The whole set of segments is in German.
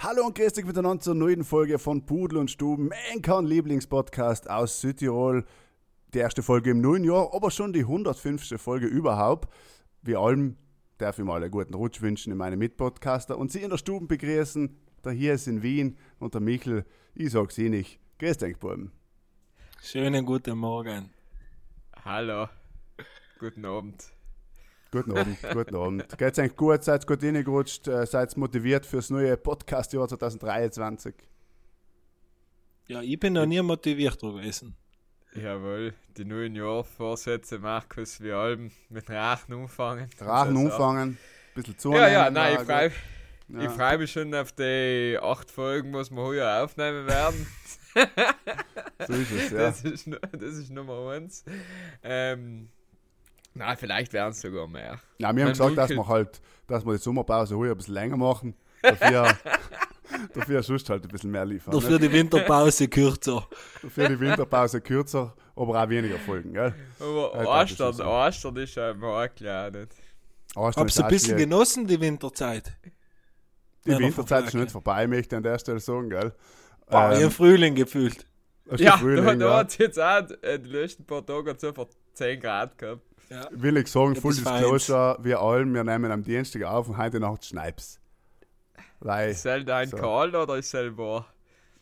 Hallo und grüß dich miteinander zur neuen Folge von Pudel und Stuben, mein Lieblingspodcast aus Südtirol. Die erste Folge im neuen Jahr, aber schon die 105. Folge überhaupt. Wie allem darf ich mal einen guten Rutsch wünschen in meine Mitpodcaster und Sie in der Stube begrüßen. Der hier ist in Wien und der Michel, ich sag's Ihnen nicht. Grüß dich, Buben. Schönen guten Morgen. Hallo. Guten Abend. Guten Abend, guten Abend. Geht's eigentlich gut? Seid gut reingerutscht? Äh, Seid motiviert fürs neue Podcast-Jahr 2023? Ja, ich bin noch nie motiviert gewesen. Jawohl, die neuen Jahrvorsätze, Markus, wie allem mit Rachen umfangen. Rachen Also, umfangen, ein bisschen zu. Ja, ja, nein, ich freue Ja. ich freu mich schon auf die acht Folgen, was wir heuer aufnehmen werden. So ist es, ja. das, ist, das ist Nummer eins. Ähm, na, vielleicht werden es sogar mehr. Ja, wir haben gesagt, dass wir halt, dass wir die Sommerpause heuer ein bisschen länger machen. Dafür, dafür sonst halt ein bisschen mehr liefern. Dafür die Winterpause kürzer. Dafür die Winterpause kürzer, aber auch weniger Folgen, gell? Aber ist Ostern. Ostern ist ja immer klar nicht. Ostern Hab's ist ein auch bisschen schwierig. genossen, die Winterzeit. Die Ja, Winterzeit ist nicht vorbei, möchte ich an der Stelle sagen, gell? Boah, Ähm, ich Frühling gefühlt. Ja, Frühling, da, da ja. hat es jetzt auch äh, die letzten paar Tage so vor 10 Grad gehabt. Will ich sagen, Ja, Full. Disclosure, wir allen, wir nehmen am Dienstag auf und heute Nacht Schneip's. Weil Ist es ein So. kalt oder ist es wahr?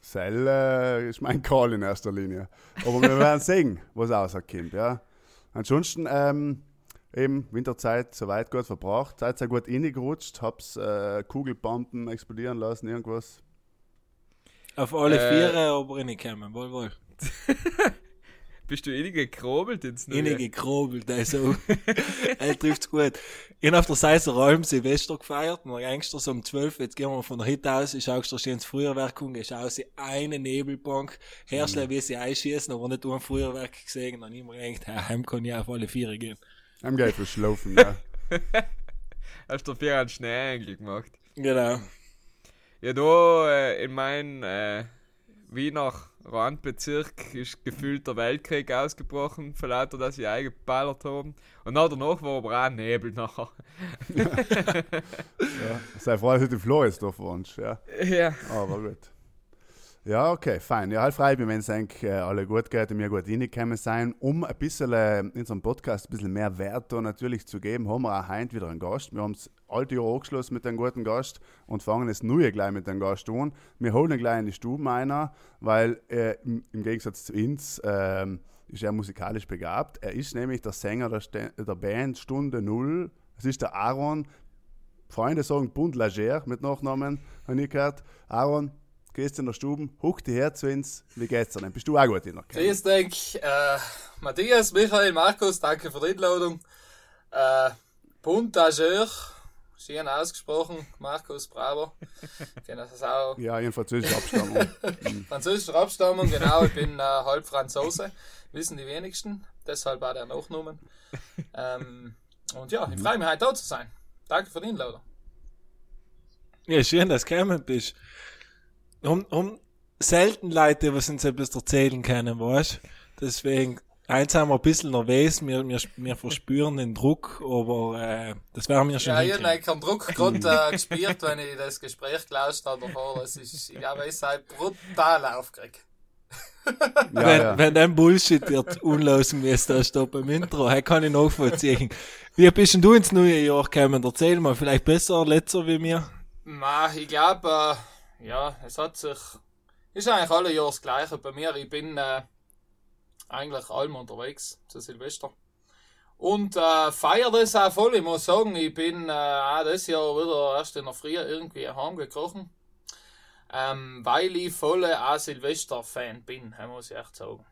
Sell äh, ist mein Call in erster Linie. Aber wir werden sehen, was rauskommt, ja. Ansonsten, ähm, eben Winterzeit soweit gut verbracht, seid sehr gut reingerutscht, hab's äh, Kugelbomben explodieren lassen, irgendwas. Auf alle Äh, Viere aber reingekommen, wohl, wohl. Bist du eh gekrobelt ins Neue? Innen gekrobelt, also. er trifft's gut. Ich hab auf der Seiser Alm Silvester gefeiert, und gangster so um 12, jetzt gehen wir von der Hit aus, ich schaust du ins Feuerwerk und gehst aus, eine Nebelbank, herrschle, wie sie einschießen, aber nicht nur ein Feuerwerk gesehen, dann immer gedacht, ja, heim kann ich auf alle Viere gehen. Am Geld für Schlafen, ja. Hast du vier einen Schneeengel gemacht? Genau. Ja, da äh, in meinem äh, Wiener Randbezirk ist gefühlt der Weltkrieg ausgebrochen, für lauter, dass sie eingeballert haben. Und dann danach war aber auch Nebel nachher. ja. Sei froh, dass du die Floresdorf wohnst, ja. ja. Aber gut. Ja, okay, fein. Ja, halt frei wenn es eigentlich äh, alle gut geht und wir gut reingekommen sein. Um ein bisschen äh, in unserem Podcast ein bisschen mehr Wert da natürlich zu geben, haben wir auch heute wieder einen Gast. Wir haben das alte Jahr angeschlossen mit einem guten Gast und fangen das neue gleich mit einem Gast an. Wir holen ihn gleich in die Stube einer, weil äh, im, im Gegensatz zu uns ähm, ist er musikalisch begabt. Er ist nämlich der Sänger der, der Band Stunde Null. Es ist der Aaron. Freunde sagen Bund Lager mit Nachnamen, habe ich gehört. Aaron, gehst in der Stube, huck die her zu uns. Wie geht's dir denn? Bist du auch gut in der Kälte? Grüß dich, äh, Matthias, Michael, Markus, danke für die Einladung. Äh, Puntageur, schön ausgesprochen, Markus, bravo. Kennen das auch. Ja, in französischer Abstammung. Französischer Abstammung, genau, ich bin äh, halb Franzose, wissen die wenigsten, deshalb auch der Nachnamen. Ähm, und ja, ich freue mich heute da zu sein. Danke für die Einladung. Ja, schön, dass du gekommen bist. Um, um selten Leute, was uns etwas erzählen können, weißt Deswegen, eins haben wir ein bisschen nervös, wir, wir, wir verspüren den Druck, aber äh, das werden wir schon Ja, ich hinkriegen. habe eigentlich keinen Druck gerade äh, gespürt, wenn ich das Gespräch gelauscht habe davor. Das ist, ich glaube, ich sei brutal aufgeregt. Ja, wenn, ja. wenn dein Bullshit wird unlosen müsste, da steht beim Intro, hey, kann ich nachvollziehen. Wie bist denn du ins neue Jahr gekommen? Erzähl mal, vielleicht besser, letzter wie mir. Na, ich glaube, äh, ja, es hat sich. Ist eigentlich alle Jahre das Gleiche bei mir. Ich bin äh, eigentlich allem unterwegs zu Silvester. Und äh, feier das auch voll. Ich muss sagen, ich bin äh, auch das Jahr wieder erst in der Früh irgendwie heimgekrochen. Ähm, weil ich voll auch Silvester-Fan bin, muss ich echt sagen.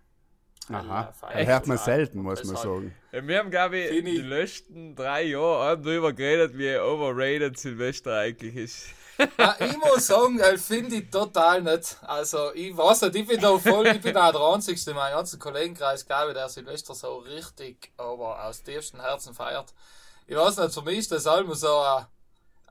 Aha. Äh, Das hört man selten, muss man deshalb- sagen. Ja, wir haben, glaube ich, die letzten drei Jahre auch drüber geredet, wie overrated Silvester eigentlich ist. Ja, ich muss sagen, äh, finde ich total nicht. Also, ich weiß nicht, ich bin da voll, ich bin auch der Einzige in meinem ganzen Kollegenkreis, glaube ich, der Silvester so richtig, aber aus tiefstem Herzen feiert. Ich weiß nicht, für mich ist das allem so ein,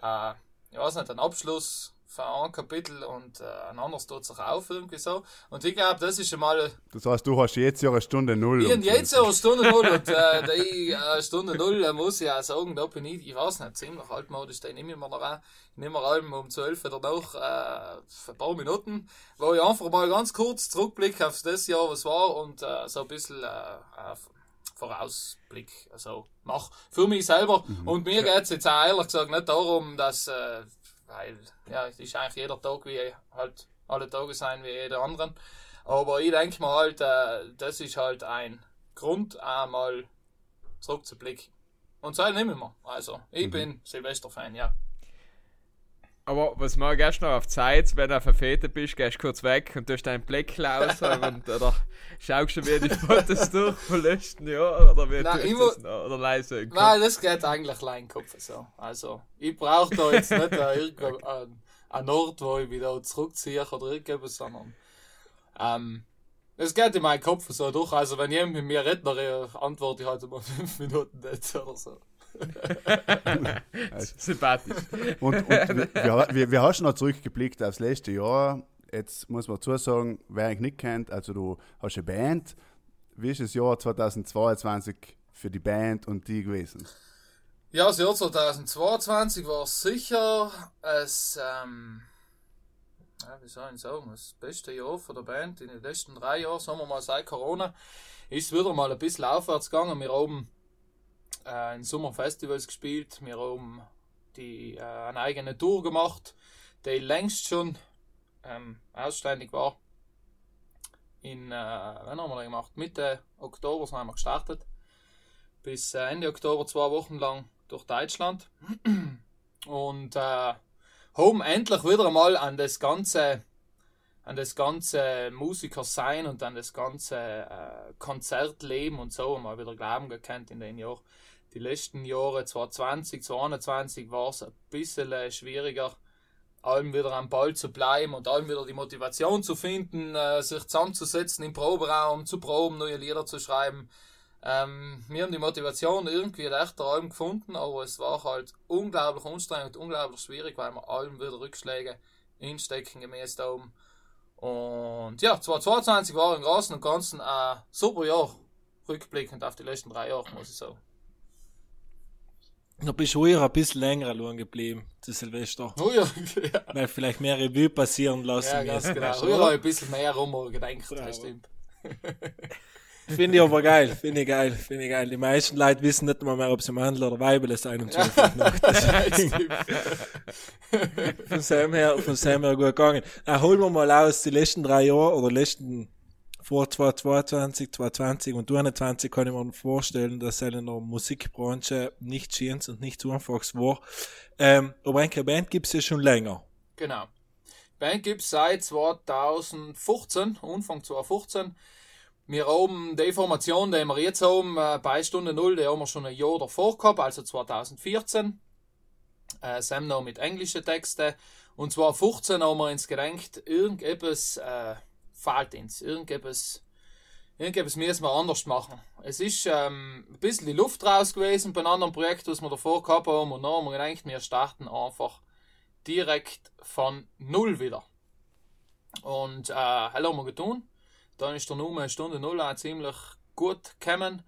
ein, ich weiß nicht, ein Abschluss für ein Kapitel und äh, ein anderes tut sich auf, irgendwie so. Und ich glaube, das ist schon mal, Das heißt, du hast jetzt ja eine Stunde Null. ich und jetzt eine Stunde Null und äh, die äh, Stunde Null äh, muss ich auch sagen, da bin ich, ich weiß nicht, ziemlich altmodisch, den nehme ich mir noch an. Ich nehme mir allem um 12 oder noch äh, ein paar Minuten, wo ich einfach mal ganz kurz zurückblicke auf das Jahr, was war und äh, so ein bisschen äh, äh, Vorausblick also mach für mich selber. Und mir geht's jetzt auch ehrlich gesagt nicht darum, dass, äh, weil ja, es ist eigentlich jeder Tag wie halt alle Tage sein wie jeder anderen. Aber ich denke mal halt, äh, das ist halt ein Grund, einmal zurückzublicken. Und so nehmen wir. Also, ich bin Silvester-Fan, ja. Aber was mal gehst noch auf Zeit, wenn du Fete bist, gehst kurz weg und tust deinen Blick raus und, oder schaust du mir die Fotos durch vom letzten Jahr oder wie Nein, ich du das noch? Oder leise? Nein, das geht eigentlich allein Kopf so. Also, ich brauche da jetzt nicht äh, irgendwo einen, einen Ort, wo ich wieder zurückziehe oder irgendwas, sondern ähm, es geht in meinen Kopf so durch. Also, wenn jemand mit mir redet, dann antworte ich halt mal fünf Minuten nicht oder so. Sympathisch. Und, und wir, wir, wir hast noch zurückgeblickt aufs letzte Jahr. Jetzt muss man dazu sagen, wer ich nicht kennt, also du hast eine Band. Wie ist das Jahr 2022 für die Band und die gewesen? Ja, das Jahr 2022 war sicher es, ähm, ja, wie soll ich sagen, das beste Jahr für der Band. In den letzten drei Jahren, sagen wir mal, seit Corona, ist es wieder mal ein bisschen aufwärts gegangen. Wir haben äh, in Sommerfestivals gespielt, wir haben die, äh, eine eigene Tour gemacht, die längst schon ähm, ausständig war. In, äh, wann haben wir gemacht? Mitte Oktober sind wir gestartet bis äh, Ende Oktober zwei Wochen lang durch Deutschland und äh, haben endlich wieder einmal an das ganze an das ganze Musiker sein und an das ganze äh, Konzertleben und so mal wieder Glauben gekannt in den Jahren. Die letzten Jahre 2020, 2021 war es ein bisschen äh, schwieriger, allem wieder am Ball zu bleiben und allem wieder die Motivation zu finden, äh, sich zusammenzusetzen im Proberaum, zu proben, neue Lieder zu schreiben. Ähm, wir haben die Motivation irgendwie echt allem gefunden, aber es war halt unglaublich anstrengend, unglaublich schwierig, weil wir allem wieder Rückschläge instecken gemäß da oben. Und ja, 2022 war im Großen und Ganzen ein super Jahr, rückblickend auf die letzten drei Jahre, muss ich sagen. Da bist du eher ein bisschen länger lang geblieben, zu Silvester. Oh ja, ja, Weil vielleicht mehr Revue passieren lassen ja ganz müssen, genau. oder? habe ich ein bisschen mehr rum gedacht, Ja, das stimmt. Finde ich aber geil, finde ich geil, finde ich geil. Die meisten Leute wissen nicht mal mehr, ob sie Mandel oder Weibel um 12 Uhr. Ja, von Sam her, von Sam her gut gegangen. Dann holen wir mal aus, die letzten drei Jahre oder letzten vor 2022, 2020 und 2021 kann ich mir vorstellen, dass es in der Musikbranche nicht schön und nicht so einfach war. Ähm, aber eine Band gibt es ja schon länger. Genau. Band gibt es seit 2015, Anfang 2015. Wir haben die Formation, die wir jetzt haben, äh, bei Stunde Null, die haben wir schon ein Jahr davor gehabt, also 2014. Äh, Sam noch mit englischen Texten. Und 2015 haben wir uns gedacht, irgendetwas äh, fehlt uns. Irgendetwas, irgendetwas müssen wir anders machen. Es ist ähm, ein bisschen die Luft raus gewesen bei einem anderen Projekt, was wir davor gehabt haben. Und dann haben wir gedacht, wir starten einfach direkt von Null wieder. Und äh, haben wir getan. Dann ist der Nummer Stunde Null auch ziemlich gut gekommen.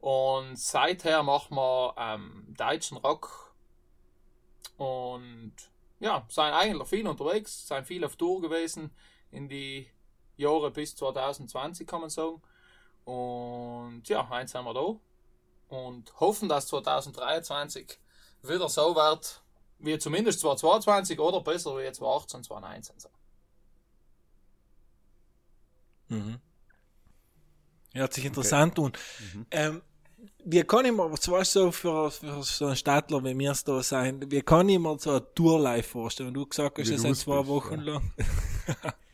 Und seither machen wir ähm, deutschen Rock. Und ja, sind eigentlich viel unterwegs, sind viel auf Tour gewesen in die Jahre bis 2020, kann man sagen. Und ja, eins haben wir da. Und hoffen, dass 2023 wieder so wird, wie zumindest 2022 oder besser wie 2018, 2019. So. Mhm. Hört sich interessant an. Ähm, wie kann ich mir, du, so für, für so einen Stadtler wie mir es da sein, wie kann ich mir so eine Tour live vorstellen? Du gesagt hast, es zwei bist, Wochen ja. lang.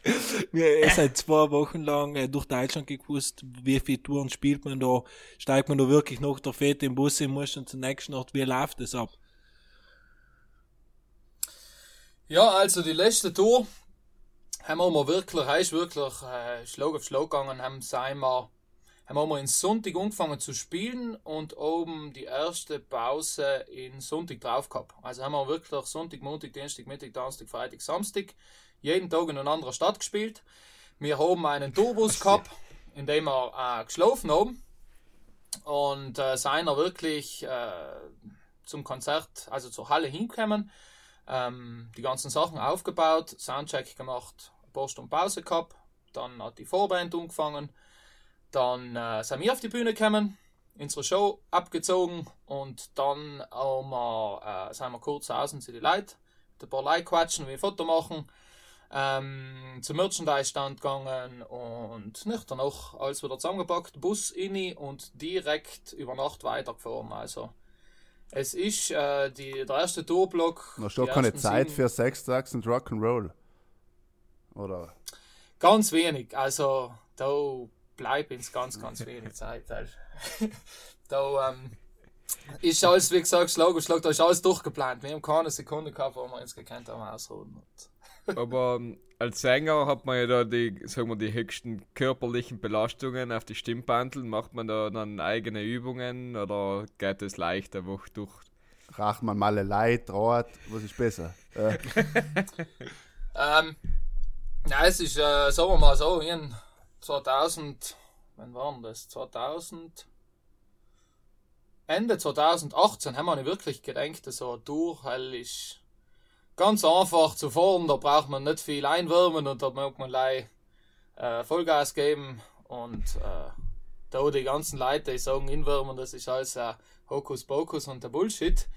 ihr seid zwei Wochen lang äh, durch Deutschland gewusst, wie viele Touren spielt man da? Steigt man da wirklich nach der Fete im Bus muss und zum nächsten Ort, wie läuft das ab? Ja, also die letzte Tour haben wir wirklich, heißt wirklich äh, Schlag auf Schlag gegangen, haben wir, haben wir in Sonntag angefangen zu spielen und oben die erste Pause in Sonntag drauf gehabt. Also haben wir wirklich Sonntag, Montag, Dienstag, Mittag, Donnerstag, Freitag, Samstag jeden Tag in einer anderen Stadt gespielt. Wir haben einen Tourbus gehabt, in dem wir äh, geschlafen haben und äh, seien wirklich äh, zum Konzert, also zur Halle hingekommen, ähm, die ganzen Sachen aufgebaut, Soundcheck gemacht, ein paar Stunden Pause gehabt, dann hat die Vorband angefangen, dann äh, sind wir auf die Bühne gekommen, unsere Show abgezogen und dann haben wir, äh, sind wir kurz außen zu den Leuten, mit ein paar Leute quatschen, wie ein Foto machen, ähm, zum Merchandise-Stand gegangen und nicht danach alles wieder zusammengepackt, Bus inni und direkt über Nacht weitergefahren. Also es ist äh, die, der erste Tourblock. Noch schon keine Zeit für Sex, Drugs und Rock'n'Roll. Oder? Ganz wenig. Also da bleibt uns ganz, ganz wenig Zeit. Also, da ähm, ist alles, wie gesagt, Schlag auf Schlag, da ist alles durchgeplant. Wir haben keine Sekunde gehabt, wo wir uns gekannt haben ausruhen. Und Aber ähm, als Sänger hat man ja da die, sagen wir, die höchsten körperlichen Belastungen auf die Stimmbandel. Macht man da dann eigene Übungen oder geht es leicht einfach durch? Rach man mal Leid, Draht, was ist besser? Äh, Ähm, ja, es ist, äh, sagen wir mal so, in 2000, wann war denn das? 2000, Ende 2018 haben wir nicht wirklich gedacht, so durch, weil ist ganz einfach zu fahren, da braucht man nicht viel einwärmen und da mag man gleich äh, Vollgas geben und äh, da die ganzen Leute die sagen, inwärmen, das ist alles äh, Hokuspokus und der Bullshit.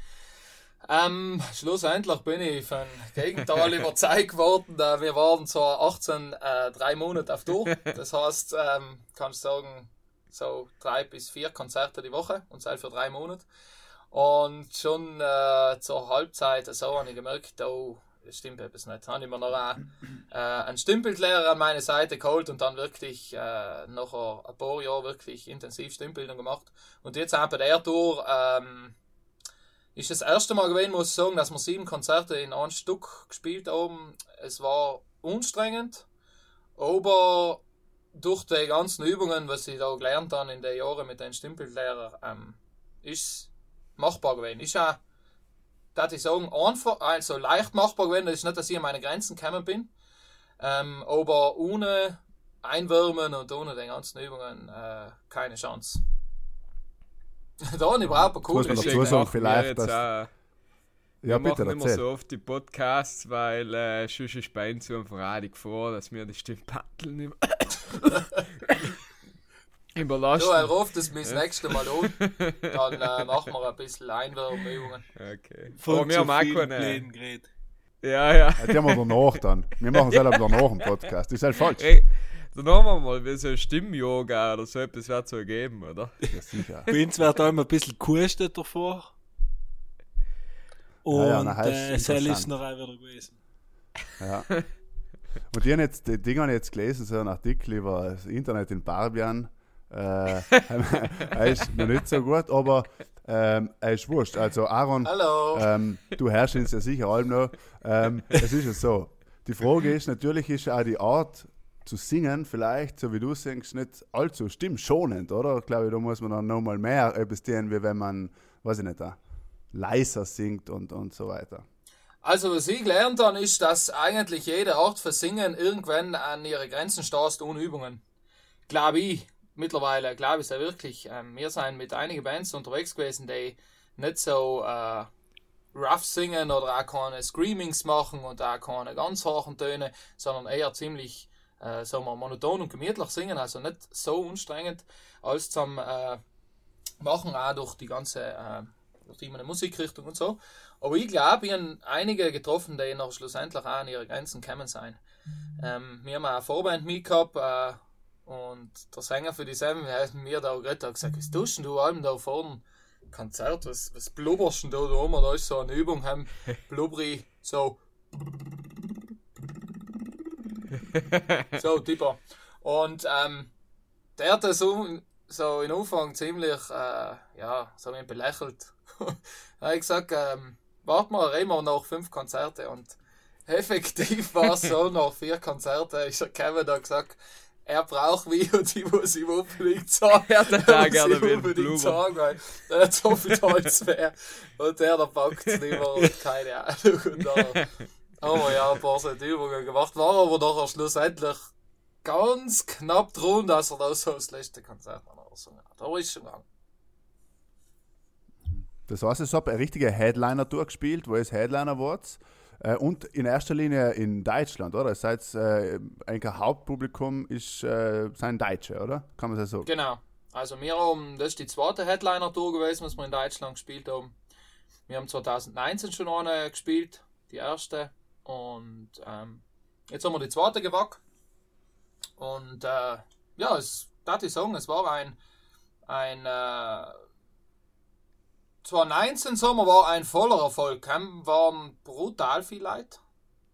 Ähm, schlussendlich bin ich von Gegenteil überzeugt worden. Äh, wir waren so 18, äh, drei Monate auf Tour. Das heißt, ähm, kannst sagen, so drei bis vier Konzerte die Woche und sei für drei Monate. Und schon äh, zur Halbzeit so habe ich gemerkt, oh, das stimmt etwas nicht. Habe ich mir noch einen, äh, einen Stimmbildlehrer an meine Seite geholt und dann wirklich äh, nach ein paar Jahren wirklich intensiv Stimmbildung gemacht. Und jetzt auch bei der Tour ähm, ist das erste Mal gewesen, muss ich sagen, dass wir sieben Konzerte in einem Stück gespielt haben. Es war anstrengend, aber durch die ganzen Übungen, was ich da gelernt habe in den Jahren mit den Stimmbildlehrern, ähm, ist machbar gewesen. Ist auch, darf ich sagen, einfach, also leicht machbar gewesen. Das ist nicht, dass ich an meine Grenzen gekommen bin, ähm, aber ohne Einwärmen und ohne den ganzen Übungen äh, keine Chance. da habe ich überhaupt eine coole Muss man dazu sagen, vielleicht, dass- auch- ja, wir bitte, machen immer so oft die Podcasts, weil äh, sonst ist bei uns so ein Verratung vor, dass wir die Stimmbandel nicht Ja, er überlasten. ruft es mir das nächste Mal an. Dann äh, machen wir ein bisschen Einwärmübungen. Okay. Von Aber wir zu haben auch keine. Geredet. Ja, ja. Ja, die haben wir danach dann. Wir machen selber danach im Podcast. Das ist halt falsch. Ey, dann haben wir mal wie so Stimm-Yoga oder so etwas wird so geben, oder? Ja, sicher. Bei uns wird auch immer ein bisschen gekostet davor. Und Ja, ja, na, heißt äh, es ist noch auch wieder gewesen. Ja. Und die haben jetzt, die Dinge habe ich jetzt gelesen, so ein Artikel über das Internet in Barbian. Äh, er ist noch nicht so gut, aber ähm, er ist wurscht. Also Aaron, ähm, du herrschst uns ja sicher allem noch. Ähm, es ist ja so. Die Frage ist, natürlich ist auch die Art zu singen, vielleicht, so wie du singst, nicht allzu stimmschonend, oder? Ich glaube, da muss man dann nochmal mehr etwas tun, wie wenn man, weiß ich nicht, da leiser singt und, und so weiter. Also, was ich gelernt habe, ist, dass eigentlich jede Art für Singen irgendwann an ihre Grenzen stößt ohne Übungen. Glaube ich, mittlerweile, glaube ich ja wirklich. Ähm, wir sind mit einigen Bands unterwegs gewesen, die nicht so äh, rough singen oder auch keine Screamings machen und auch keine ganz hohen Töne, sondern eher ziemlich äh, sagen wir, monoton und gemütlich singen, also nicht so anstrengend als zum äh, Machen, auch durch die ganze äh, durch die Musikrichtung und so. Aber ich glaube, ich habe einige getroffen, die noch schlussendlich auch an ihre Grenzen gekommen sind. Ähm, wir haben auch eine Vorband mitgehabt äh, und der Sänger für die Sam hat mir da geredet hat gesagt, was tust denn du allem da vorne? Konzert, was, was blubberst denn da da oben? Da ist so eine Übung, haben blubberi so so tipper. Und ähm, der hat das so, so in Anfang ziemlich, äh, ja, so ihn belächelt. da habe ich gesagt, ähm, warte mal, reden wir noch fünf Konzerte und effektiv war es so, nach vier Konzerten ist der Kevin da gesagt, er braucht wie und die muss ihm unbedingt sagen. Er hat da muss gerne ein unbedingt sagen, weil er hat so viel Holz mehr. Und der, der packt es nicht mehr und keine Ahnung. Und dann haben wir ja ein paar so Übungen gemacht, war aber nachher schlussendlich ganz knapp drum, dass er da so das letzte Konzert noch gesungen hat. Aber ist schon gegangen. Das heißt, ich habe eine richtige Headliner durchgespielt, wo es Headliner wart. Äh, und in erster Linie in Deutschland, oder? Das heißt, äh, ein Hauptpublikum ist, äh, sind Deutsche, oder? Kann man das so? Genau. Also wir haben, das ist die zweite Headliner-Tour gewesen, was wir in Deutschland gespielt haben. Wir haben 2019 schon eine gespielt, die erste. Und ähm, jetzt haben wir die zweite gewagt. Und äh, ja, es darf ich sagen, es war ein, ein äh, 2019 Sommer war ein voller Erfolg. Heim waren brutal viel Leute.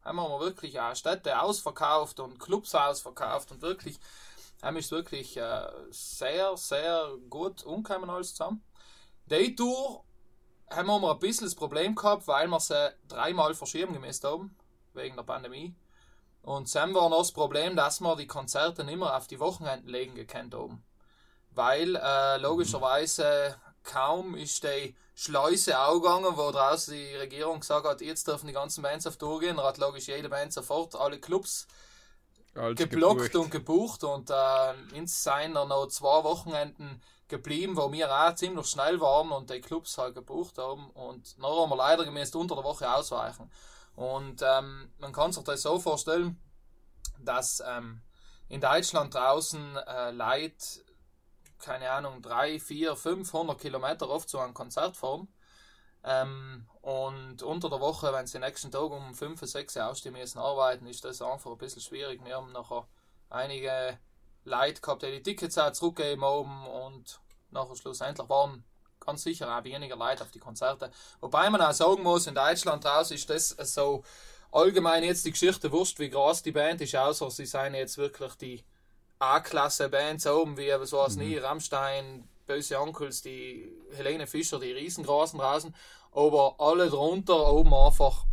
Haben wir wirklich auch Städte ausverkauft und Clubs ausverkauft und wirklich haben ist wirklich äh, sehr, sehr gut umgekommen alles zusammen. Die Tour haben wir ein bisschen das Problem gehabt, weil wir sie dreimal verschieben gemäß haben, wegen der Pandemie. Und dann war noch das Problem, dass wir die Konzerte nicht mehr auf die Wochenenden legen gekannt haben. Weil äh, logischerweise kaum ist die Schleuse aufgegangen, wo draußen die Regierung gesagt hat, jetzt dürfen die ganzen Bands auf Tour gehen. Hat logisch jede Band sofort alle Clubs Als geblockt gebucht. und gebucht und äh, ins dann noch zwei Wochenenden geblieben, wo wir auch ziemlich schnell waren und die Clubs halt gebucht haben und dann haben wir leider gemäß unter der Woche ausweichen. Und ähm, man kann sich das so vorstellen, dass ähm, in Deutschland draußen äh, Leute, keine Ahnung, 3, 4, 500 Kilometer oft zu einem Konzert fahren. Ähm, und unter der Woche, wenn sie den nächsten Tag um 5, 6 ausstehen müssen arbeiten, ist das einfach ein bisschen schwierig. Wir haben nachher einige Leute gehabt, die die Tickets auch zurückgegeben haben und nachher schlussendlich waren ganz sicher auch weniger Leute auf die Konzerte. Wobei man auch sagen muss, in Deutschland raus ist das so allgemein jetzt die Geschichte wurscht, wie groß die Band ist, außer sie seien jetzt wirklich die A-Klasse-Bands oben, wie so was nie, Rammstein, Böse Onkels, die Helene Fischer, die riesengroßen draußen, aber alle drunter oben einfach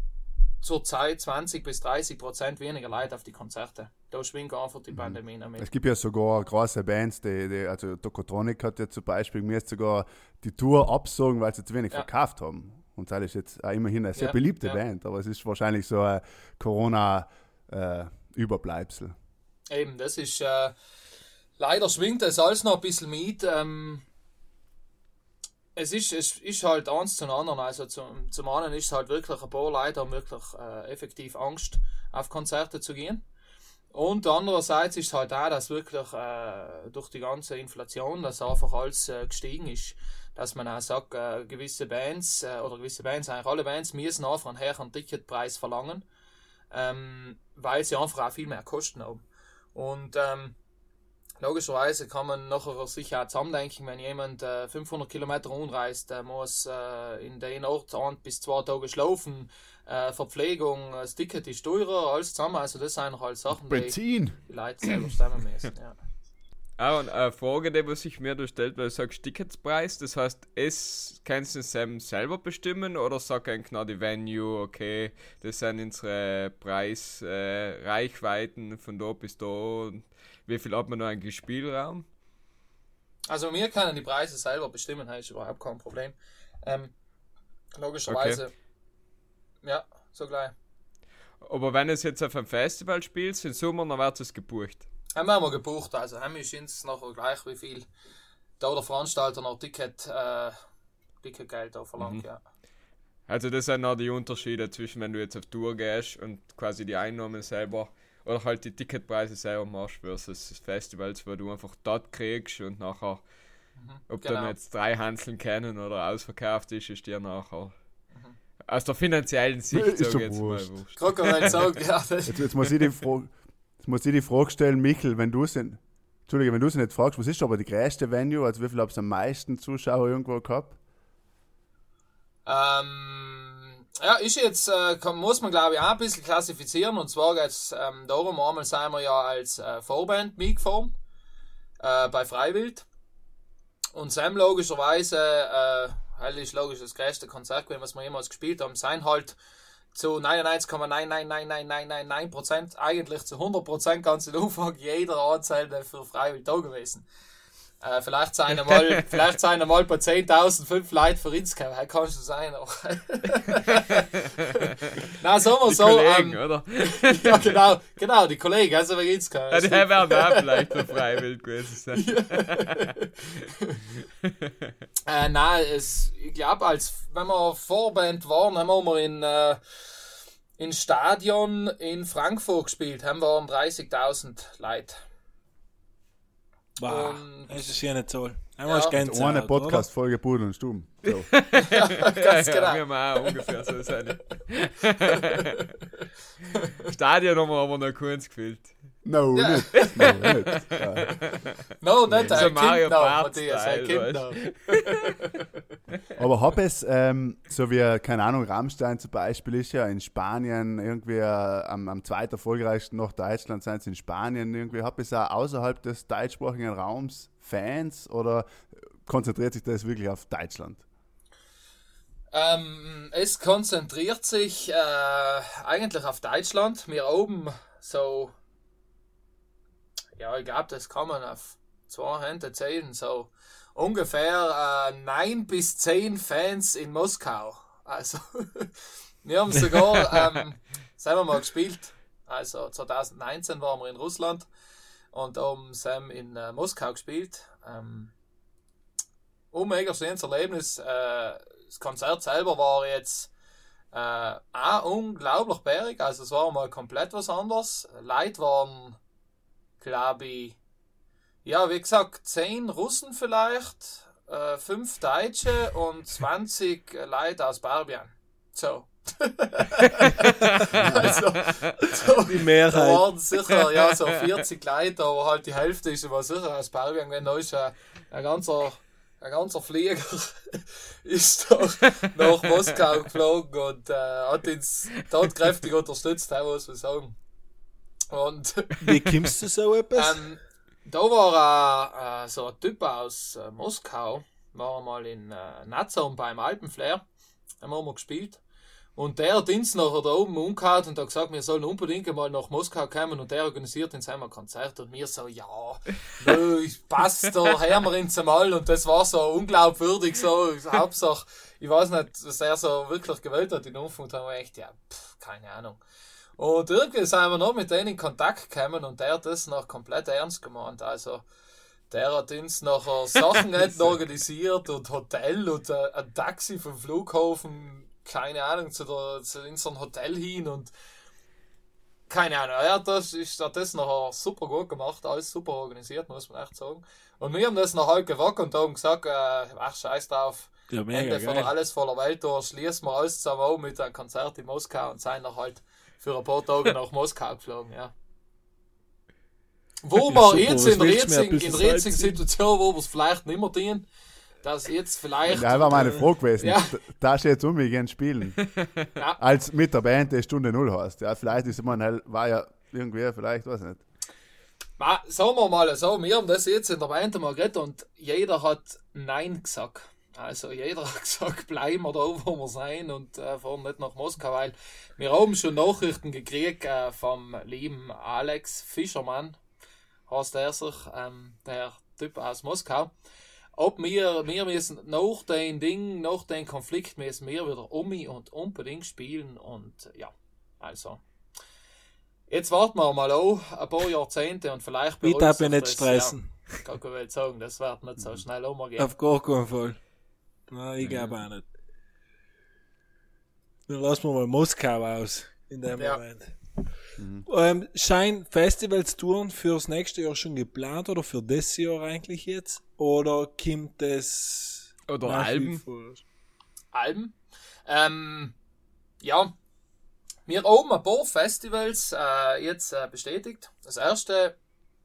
zurzeit 20 bis 30 Prozent weniger Leute auf die Konzerte. Da schwingt einfach die Pandemie noch mit. Es gibt ja sogar große Bands, die, die also Tokotronic hat ja zum Beispiel mir sogar die Tour absagen, weil sie zu wenig Ja. verkauft haben. Und das ist jetzt auch immerhin eine sehr Ja, beliebte ja. Band, aber es ist wahrscheinlich so ein Corona-Überbleibsel. Eben, das ist äh, leider schwingt das alles noch ein bisschen mit. Ähm, es ist, es ist halt eins zum anderen. Also zum, zum einen ist es halt wirklich ein paar Leute haben wirklich äh, effektiv Angst, auf Konzerte zu gehen. Und andererseits ist halt auch, dass wirklich äh, durch die ganze Inflation, dass einfach alles äh, gestiegen ist. Dass man auch sagt, äh, gewisse Bands äh, oder gewisse Bands, eigentlich alle Bands müssen einfach einen höheren Ticketpreis verlangen, ähm, weil sie einfach auch viel mehr Kosten haben. Und ähm, logischerweise kann man nachher sich auch zusammendenken, wenn jemand äh, 500 Kilometer umreist, der muss äh, in den Ort ein bis zwei Tage schlafen, äh, Verpflegung, das Ticket ist teurer, alles zusammen. Also das sind halt Sachen, die die Leute selber stemmen müssen. Ja. Ah, und eine Frage, die was sich mir da stellt, weil du sagst Ticketspreis, das heißt, es kannst du Sam selber bestimmen oder sagt eigentlich noch die Venue, okay, das sind unsere Preisreichweiten äh, von da bis da und wie viel hat man noch eigentlich Spielraum? Also wir können die Preise selber bestimmen, das ist überhaupt kein Problem. Ähm, logischerweise, ja, so gleich. Aber wenn es jetzt auf einem Festival spielst, im Sommer, dann wird es gebucht. Haben wir mal gebucht, also haben wir uns nachher gleich wie viel da der Veranstalter noch Ticket, äh, Ticketgeld da verlangt, ja. Also das sind auch die Unterschiede zwischen, wenn du jetzt auf Tour gehst und quasi die Einnahmen selber oder halt die Ticketpreise selber machst versus Festivals, wo du einfach dort kriegst und nachher, ob genau. dann jetzt drei Hanseln kennen oder ausverkauft ist, ist dir nachher aus der finanziellen Sicht Ist so jetzt mal wurscht. Krokodil sagt, ja, Jetzt, jetzt, muss ich die Frage, jetzt muss ich die Frage stellen, Michel, wenn du sie, Entschuldige, wenn du sie nicht fragst, was ist aber die größte Venue, also wie viel habt ihr am meisten Zuschauer irgendwo gehabt? Ähm, ja, ist jetzt, äh, muss man glaube ich auch ein bisschen klassifizieren. Und zwar es ähm, darum, einmal sind wir ja als äh, Vorband mitgefahren äh, bei Freiwild. Und Sam logischerweise, äh, ist logisch das größte Konzert gewesen, was wir jemals gespielt haben, sein halt zu 99,9999999% eigentlich zu 100% ganz in Umfang jeder Anzahl für freiwillig da gewesen. Äh, vielleicht seien mal, vielleicht seien mal bei 10.000 fünf Leute für Innsbruck. Hey, kannst du sein auch. Na, sagen wir Die so. Kollegen, ähm, oder? ja, genau, genau, die Kollegen, also bei Innsbruck. Ja, die werden auch vielleicht so freiwillig gewesen sein. Äh, nein, es, ich glaube, als wenn wir Vorband waren, haben wir in, äh, in Stadion in Frankfurt gespielt, haben wir 30.000 Leute. Wow, Und- das ist ja nicht so. Einmal Ja. ist Ohne oder? Podcast-Folge Pudel und Stumm. So. Ganz Ja, genau. wir haben auch ungefähr so seine. Stadion haben wir aber noch kurz gefühlt. No, Ja. nicht. No, nicht. Ja. No, nicht ein Mario Bart Matthias, ein Style, Kind noch. Aber hab es, ähm, so wie, keine Ahnung, Rammstein zum Beispiel ist ja in Spanien irgendwie äh, am, am zweit erfolgreichsten nach Deutschland sind sie in Spanien irgendwie. Hab es auch außerhalb des deutschsprachigen Raums Fans oder konzentriert sich das wirklich auf Deutschland? Ähm, es konzentriert sich äh, eigentlich auf Deutschland. Wir oben so, ja, ich glaube, das kann man auf zwei Hände zählen. So ungefähr äh, neun bis zehn Fans in Moskau. Also, wir haben sogar, ähm, sagen wir mal, gespielt. Also 2019 waren wir in Russland und haben Sam in äh, Moskau gespielt. Ähm, oh, mega schönes Erlebnis. Äh, das Konzert selber war jetzt äh, auch unglaublich bärig. Also es war mal komplett was anderes. Leute waren, glaube ich, ja, wie gesagt, 10 Russen vielleicht, äh, 5 Deutsche und 20 Leute aus Barbien. So. also, so, Die da Mehrheit. waren sicher ja, so 40 Leute, aber halt die Hälfte ist aber sicher aus Belgien, wenn da ist ein, ein ganzer ein ganzer Flieger ist doch nach Moskau geflogen und äh, hat uns tatkräftig unterstützt, auch muss man sagen. Und Wie kommst du so etwas? ähm, da war äh, so ein Typ aus äh, Moskau, war mal in äh, Nazareth beim Alpenflair, haben wir mal gespielt. Und der hat uns nachher da oben umgehauen und hat gesagt, wir sollen unbedingt mal nach Moskau kommen und der organisiert uns einmal ein Konzert und wir so, ja, nö, passt, da hören wir uns einmal und das war so unglaubwürdig, so, Hauptsache, ich weiß nicht, was er so wirklich gewählt hat in Anfang und da haben wir echt, ja, pff, keine Ahnung. Und irgendwie sind wir noch mit denen in Kontakt gekommen und der hat das noch komplett ernst gemeint. Also, der hat uns nachher Sachen nicht organisiert und Hotel und äh, ein Taxi vom Flughafen, keine Ahnung, zu, der, zu unserem Hotel hin und keine Ahnung, er hat das, ist, hat das nachher super gut gemacht, alles super organisiert, muss man echt sagen. Und wir haben das noch halt gewagt und haben gesagt, äh, ach, scheiß drauf, Ja, mega Ende von alles voller Welt durch, schließen wir alles zusammen mit einem Konzert in Moskau und sind dann halt für ein paar Tage nach Moskau geflogen, ja. Wo wir jetzt in Ein in Situation, wo wir es vielleicht nicht mehr tun, dass jetzt vielleicht, Ja, war meine Frage gewesen. Ja. Da- steht um, wir gehen spielen. Ja. Als mit der Band, die Stunde Null hast. Ja, vielleicht ist man halt, war ja irgendwie, vielleicht, weiß ich nicht. Ma, sagen wir mal so, wir haben das jetzt in der Band mal geredet und jeder hat Nein gesagt. Also jeder hat gesagt, bleiben wir da, wo wir sein und äh, fahren nicht nach Moskau, weil wir haben schon Nachrichten gekriegt äh, vom lieben Alex Fischermann, heißt er sich, ähm, der Typ aus Moskau. Ob wir, wir müssen nach den Ding, nach dem Konflikt müssen wir wieder um und unbedingt spielen und ja, also. Jetzt warten wir mal auch ein paar Jahrzehnte und vielleicht Ich darf mich nicht das, stressen. Ja, kann ich sagen, das wird nicht so schnell umgehen. Auf gar keinen Fall. Nein, ich glaube auch nicht. Dann lassen wir mal Moskau aus in dem Ja. Moment. Ähm, scheint Festivals Touren fürs nächste Jahr schon geplant oder für das Jahr eigentlich jetzt? Oder kommt es Oder Alben. Alben. Ähm, ja, wir haben ein paar Festivals äh, jetzt äh, bestätigt. Das erste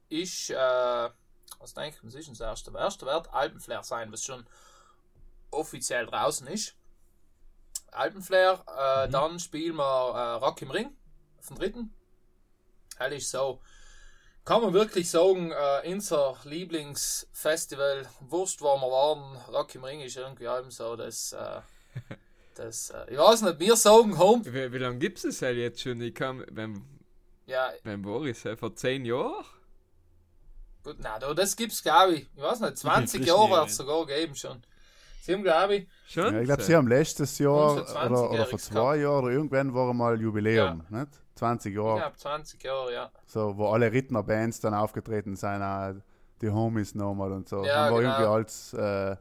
ist, äh, was denke ich, was ist denn das erste? Das erste wird Alpenflair sein, was schon offiziell draußen ist. Alpenflair, äh, dann spielen wir äh, Rock im Ring auf dem dritten. Ist so, kann man wirklich sagen, äh, unser Lieblingsfestival, Wurst, wo wir waren, Rock im Ring ist irgendwie allem so das, äh, Das, äh, ich weiß nicht, wir sagen Home. Wie, wie lange gibt es das halt jetzt schon? Ich kann, wenn, Ja, wenn Boris, äh, vor zehn Jahren? gut, na, da, das gibt's, glaube ich. Ich weiß nicht, 20 frisch Jahre wird es sogar geben schon. Sie haben, glaube ich, Schon? Ja, ich glaube, sie haben letztes Jahr oder, oder vor 20-jähriges zwei Jahren oder irgendwann war mal Jubiläum, nicht? 20 ich Jahre, glaube 20 Jahre, ja. so, wo alle Rittner-Bands dann aufgetreten sind, auch die Homies nochmal und so. Ja, Dann war genau. irgendwie als, äh,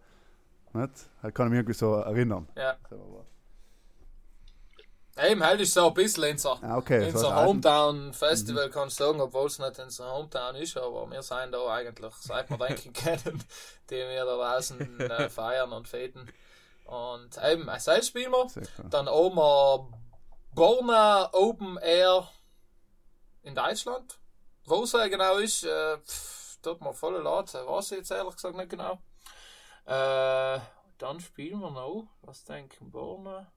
nicht? Da kann ich mich irgendwie so erinnern. Ja. So, Eben, halt ist so ein bisschen in so, Ah, okay. in so so als Alten- Hometown Festival, kannst du sagen, obwohl es nicht in so Hometown ist, aber wir sind da eigentlich, seit wir denken kennen, die wir da draußen äh, feiern und feten. Und eben, ein Seil spielen wir. Dann oben wir Borna Open Air in Deutschland. Wo es äh, genau ist, äh, pff, tut mir voll leid, äh, weiß ich jetzt ehrlich gesagt nicht genau. Äh, dann spielen wir noch, was denken Borna?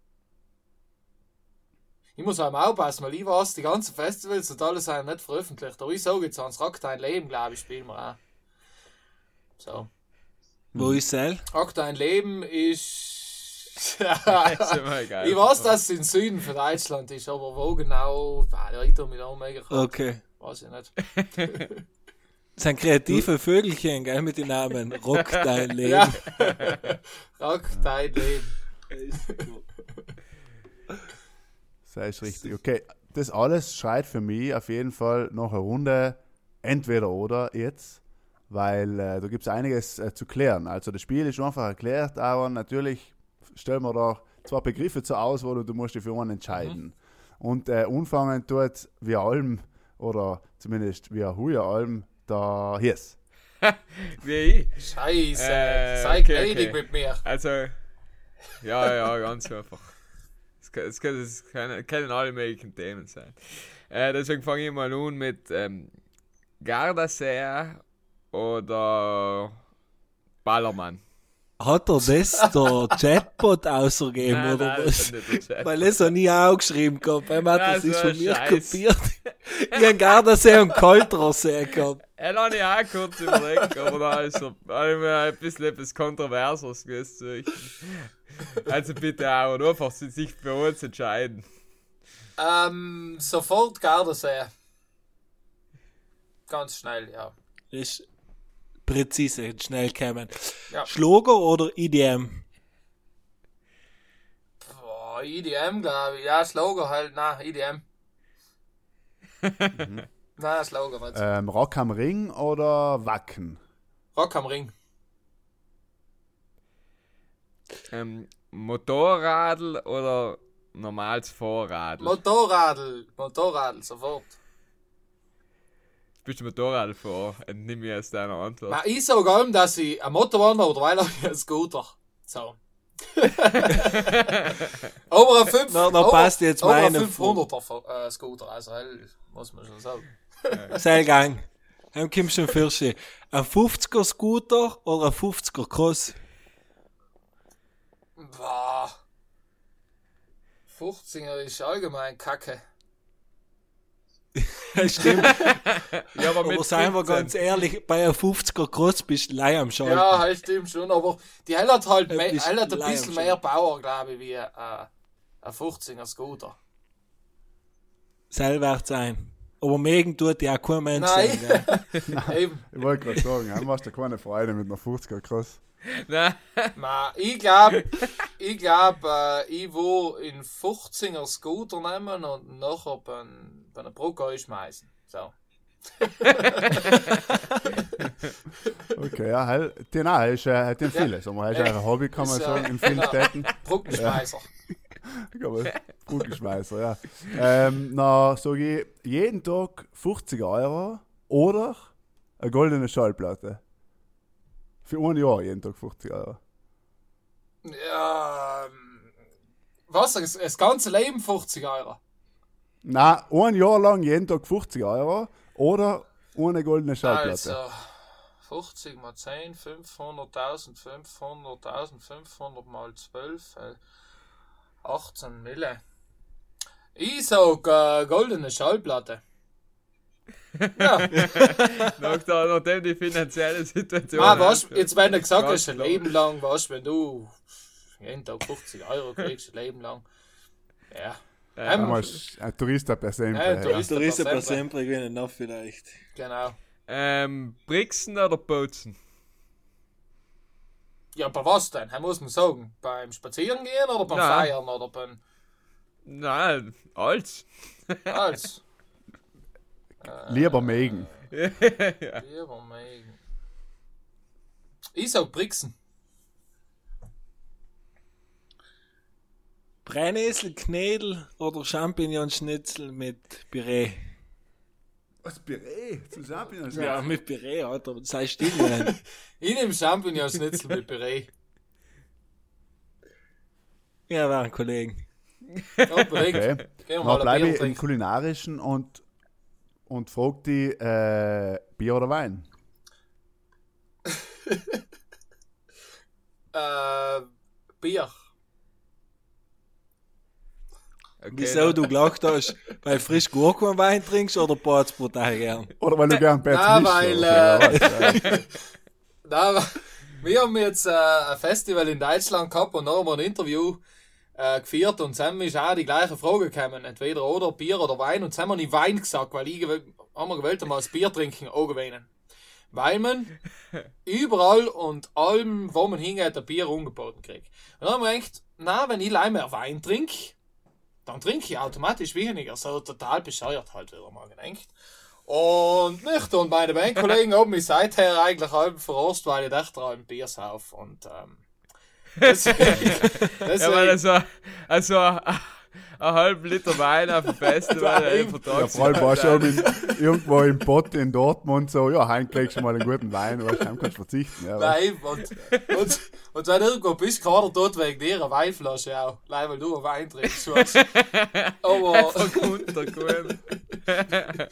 Ich muss auch mal aufpassen, weil ich weiß, die ganzen Festivals und alles sind nicht veröffentlicht. Aber ich sage jetzt ans Rock Dein Leben, glaube ich, spielen wir auch. So. Wo ist Sel? Rock Dein Leben ist. Ich weiß, dass es im Süden von Deutschland ist, aber wo genau, ah, da ich mit auch mega Okay. weiß ich nicht. Das sind kreative Vögelchen, gell, mit den Namen. Rock dein Leben. Ja. Rock dein Leben. Das ist richtig. Okay, das alles schreit für mich auf jeden Fall noch eine Runde entweder oder jetzt, weil äh, da gibt es einiges äh, zu klären. Also das Spiel ist schon einfach erklärt, aber natürlich stellen wir da zwei Begriffe zur Auswahl und du musst dich für einen entscheiden. Und äh, anfangen tut wie allem, oder zumindest wie Huja allem, da hieß. Wie ich. Scheiße. Äh, Sei okay, gnädig okay. mit mir. Also, ja, ja, ganz einfach. Es kann- Es können, es können, alle möglichen Themen sein. Äh, deswegen fange ich mal an mit ähm, Gardasee oder Ballermann. Hat er das der Chatbot ausgegeben Nein, oder nein, das was? Chat. Weil das habe ich auch geschrieben gehabt. Er hat das Das ist von mir scheiße. kopiert. Ich habe Gardasee und Koltersee gehabt. Er hat ich auch kurz überlegt, aber da ist er ich mir ein bisschen etwas Kontroverses gewusst. Also bitte auch, und einfach sich für uns entscheiden. Ähm, sofort Gardasee. Ganz schnell, ja. Ist präzise, schnell kommen. Ja. Schlager oder IDM? Boah, IDM, glaube ich. Ja, Slogan halt. Nein, IDM. Nein, Slogan nicht. Ähm, Rock am Ring oder Wacken? Rock am Ring. Ähm, Motorradl oder normales Vorradl? Motorradl. Motorradl, sofort. Bist du Motorradl vor? Entnimm mir aus deiner Antwort. Na, ich sage allem, dass ich ein Motorwander oder weil ich einen Scooter. So. aber ein 5 Na, da passt jetzt aber ein meine 500er Ver- äh, Scooter, also hell, muss man schon sagen. Seilgang. Dann kommst du für sie. Ein 50er Scooter oder ein 50er Cross? Boah. 50er ist allgemein kacke. Stimmt. ja, aber Aber seien wir 15. ganz ehrlich, bei einem 50er Cross bist du Leih am Schalten. Ja, halt stimmt schon, aber die Hell hat halt Ein mehr, hat ein bisschen mehr. Power, glaube ich, wie äh, ein 50er Scooter. Seil wird sein. Aber mögen tut ja auch kein Mensch Nein. sein? Eben. Ich wollte gerade sagen, du machst ja keine Freude mit einer 50er Cross. Nein, Ma, ich glaube, ich glaub, äh, ich will in 50er Scooter nehmen und nachher bei, bei einer Brücke einschmeißen. So. Okay, ja, heil, den auch, ist, äh, hat den Ja. vieles. Aber er ist ein Hobby, kann man Ist, äh, sagen, in vielen genau. Städten. Brückenschmeißer. Brückenschmeißer, ja. Ähm, na, sage ich, jeden Tag 50 Euro oder eine goldene Schallplatte. Für ein Jahr jeden Tag 50 Euro. Ja, ähm, was? Das, das ganze Leben 50 Euro. Na, ein Jahr lang jeden Tag 50 Euro oder eine goldene Schallplatte. Also, 50 mal 10, 500.000, 500.000, 500 mal 12, äh, 18 Mille. Ich sag äh, goldene Schallplatte. Ja, nach der, nachdem die finanzielle Situation. ah, was, jetzt wenn du gesagt hast, ein. Leben lang, was, wenn du jeden Tag 50 Euro kriegst, ein Leben lang. Ja. Ja, Ähm, es- ein Tourista per se. Ja, Ja, Tourist- Der ist per per sempre. sempre gewinnen, noch vielleicht. Genau. Ähm, Brixen oder Bozen? Ja, bei was denn? Er muss man sagen. Beim Spazieren gehen oder beim Nein. Feiern oder beim Nein, alles. Als. Lieber Megen. Lieber Megen. Ich sag Brixen. Brennnessel, Knädel oder Champignonschnitzel mit Püree? Was Püree? Zum Champignons? Ja, mit Püree, Alter. Sei still, Mann. Ich nehme Champignon-Schnitzel mit Püree. Ja, waren Kollegen. Okay. Gehen wir Dann bleibe ich im kulinarischen und, und frag die äh, Bier oder Wein. Äh, Bier. Okay, Wieso du gelacht hast? Weil frisch Gurkenwein trinkst oder brutal gern? Oder weil du gern Na, Mischel, weil, äh, aber wir haben jetzt äh, ein Festival in Deutschland gehabt und da haben wir ein Interview äh, geführt und Sam ist auch die gleiche Frage gekommen. Entweder oder Bier oder Wein. Und Sam hat nicht Wein gesagt, weil ich haben wir gewählt, mal das Bier trinken auch gewinnen. Weil man überall und allem, wo man hingeht, ein Bier angeboten kriegt. Und dann haben wir gedacht, na, wenn ich leider mehr Wein trinke, dann trinke ich automatisch weniger. So total bescheuert halt wieder mal gedacht. Und nicht. Und meine Bandkollegen haben mich seither eigentlich halb verarscht, weil ich dachte, ein Bier sauf. Und ähm, deswegen, Ja, weil deswegen also, also ein, ein halb Liter Wein auf dem Festival, Nein. ey, Ja, vor allem war schon in, irgendwo im Pott in Dortmund so, ja, heim kriegst du mal einen guten Wein, aber heim kannst du verzichten. Ja, Nein, und, und, und wenn irgendwo bist, gerade dort wegen dir eine Weinflasche auch. Leider, weil du einen Wein trinkst. Schwarz. Aber runtergekommen.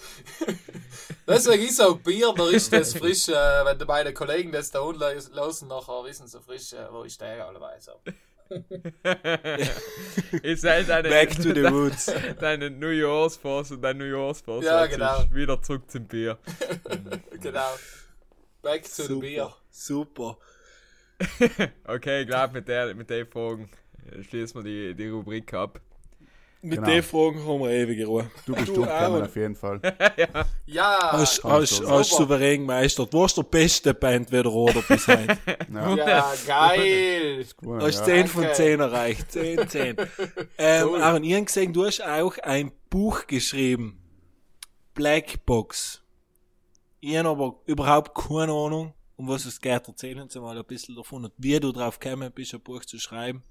deswegen ist auch Bier, da ist das frisch, äh, wenn die beiden Kollegen das da unten lassen, nachher wissen sie frisch, äh, wo ich stehe, allerweise. Ist halt deine, Back to the woods. deine New Year's Vorsatz, dein New Year's Vorsatz Ja, genau. wieder zurück zum Bier. Genau. Back to the beer. Super. Okay, ich glaube, mit der, mit den Fragen äh, schließen wir die, die Rubrik ab. Mit Genau. den Fragen haben wir ewige Ruhe. Du bist Du, durchgekommen Aaron. auf jeden Fall. Ja, hast, so hast Super. souverän gemeistert. Du warst der beste Band wieder oder bis heute. Ja, ja, geil. cool, Hast ja. 10 von Danke. 10 erreicht. 10, 10. Ähm, Cool. Aaron, ich habe gesehen, du hast auch ein Buch geschrieben. Black Box. Ich habe aber überhaupt keine Ahnung, um was es geht. Erzähl uns mal ein bisschen davon und wie du drauf gekommen bist, ein Buch zu schreiben.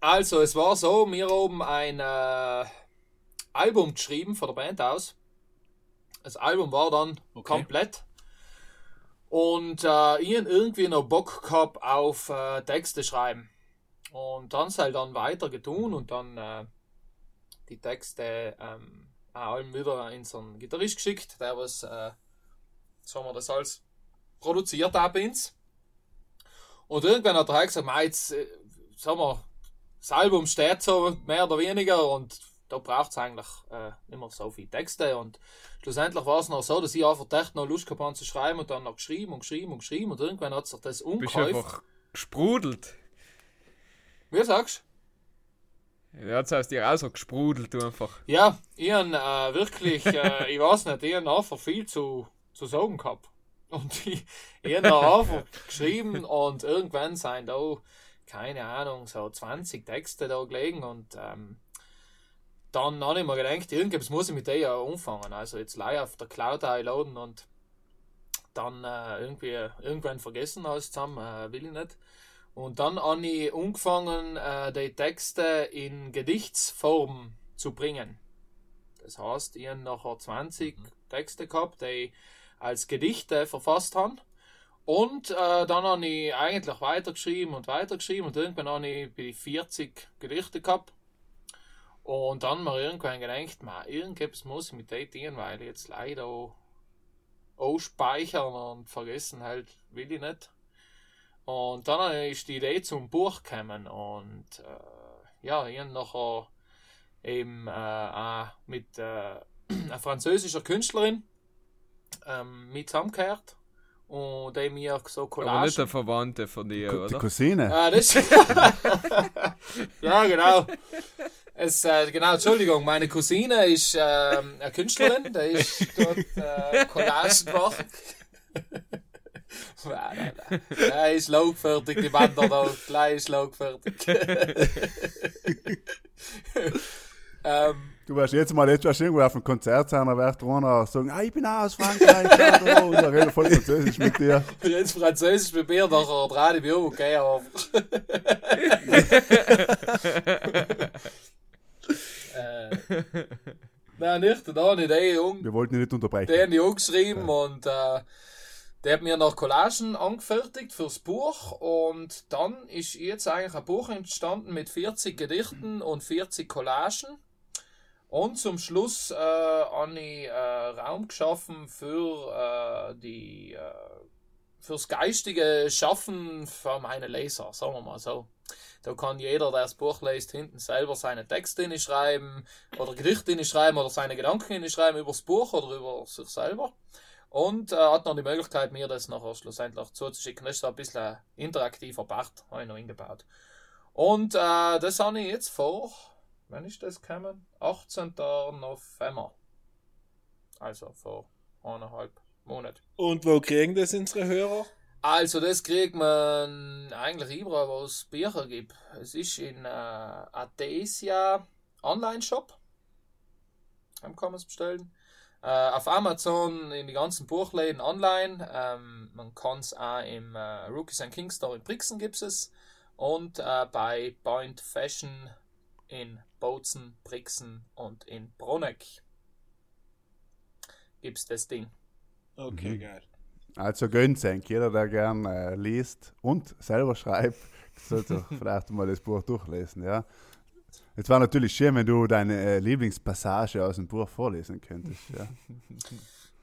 Also, es war so, wir haben ein äh, Album geschrieben von der Band aus. Das Album war dann Okay. komplett. Und äh, ich irgendwie noch Bock gehabt auf äh, Texte schreiben. Und dann sei dann weiter getun und dann äh, die Texte ähm, auch allem wieder in so einen Gitarrist geschickt, der was, äh, sagen wir das alles, produziert hat bei uns. Und irgendwann hat er halt gesagt, "Mei, jetzt, äh, sagen wir, das Album steht so mehr oder weniger und da braucht es eigentlich äh, nicht mehr so viele Texte und schlussendlich war es noch so, dass ich einfach echt noch Lust gehabt habe zu schreiben und dann noch geschrieben und geschrieben und geschrieben und irgendwann hat sich das Bist umgehäuft. einfach gesprudelt. Wie sagst Ja, jetzt hast du dir auch so gesprudelt, du einfach. Ja, ich hab, äh, wirklich, äh, ich weiß nicht, ich hab einfach viel zu, zu sagen gehabt. Und ich, ich hab da einfach geschrieben und irgendwann sind da, keine Ahnung, so 20 Texte da gelegen und ähm, dann habe ich mir gedacht, irgendwas muss ich mit der ja anfangen. Also jetzt live auf der Cloud einladen und dann äh, irgendwie irgendwann vergessen alles zusammen, äh, will ich nicht. Und dann habe ich angefangen, äh, die Texte in Gedichtsform zu bringen. Das heißt, ich habe nachher 20 Texte gehabt, die ich als Gedichte verfasst habe. Und äh, dann habe ich eigentlich weitergeschrieben und weitergeschrieben und irgendwann habe ich bei 40 Gedichte gehabt. Und dann mir irgendwann gedacht, man, irgendetwas muss ich mit denen tun, weil jetzt leider auch ausspeichern und vergessen halt will ich nicht. Und dann ist die Idee zum Buch gekommen und äh, ja, ich habe nachher eben äh, auch mit äh, einer französischen Künstlerin ähm, mit zusammengehört Und die mir so Aber nicht Collagen. der Verwandte von dir, Die oder? Cousine. Ja, das ja, genau. Es, äh, genau, Entschuldigung, meine Cousine ist ähm, eine Künstlerin, die ist dort äh, Collagenwerk. nein, nein, nein. Ja, ist laugfertig, die Bänder da, gleich ist laugfertig. ähm, Du wirst jetzt mal du irgendwo auf einem Konzert sein, dann wirst du einer sagen, ah, ich bin auch aus Frankreich, ja, da, und er redet voll Französisch mit dir. jetzt Französisch bei mir, nachher drei ich mich um, okay, aber. äh, nein, nicht, da nicht, ey, Jung. Wir wollten ihn nicht unterbrechen. Den habe ich auch geschrieben und äh, der hat mir noch Collagen angefertigt fürs Buch und dann ist jetzt eigentlich ein Buch entstanden mit 40 Gedichten und 40 Collagen. Und zum Schluss äh, habe ich äh, Raum geschaffen für äh, die äh, fürs geistige Schaffen für meine Leser, sagen wir mal so. Da kann jeder, der das Buch liest, hinten selber seine Texte schreiben oder Gedichte schreiben oder seine Gedanken schreiben über das Buch oder über sich selber. Und äh, hat noch die Möglichkeit, mir das nachher schlussendlich zuzuschicken. Das ist ein bisschen interaktiver Part, habe ich noch eingebaut. Und äh, das habe ich jetzt vor, wann ist das gekommen? 18. November. Also vor eineinhalb Monaten. Und wo kriegen das unsere Hörer? Also das kriegt man eigentlich überall, wo es Bücher gibt. Es ist in äh, Adesia Online-Shop. Dann kann man es bestellen. Äh, auf Amazon in die ganzen Buchläden online. Ähm, man kann es auch im äh, Rookies and King Store in Brixen gibt es. Und äh, bei Point Fashion in Bozen, Brixen und in Bruneck gibt es das Ding. Okay, Mhm. geil. Also gönnt's eigentlich. Jeder, der gern äh, liest und selber schreibt, sollte vielleicht mal das Buch durchlesen, ja. Es war natürlich schön, wenn du deine äh, Lieblingspassage aus dem Buch vorlesen könntest, ja.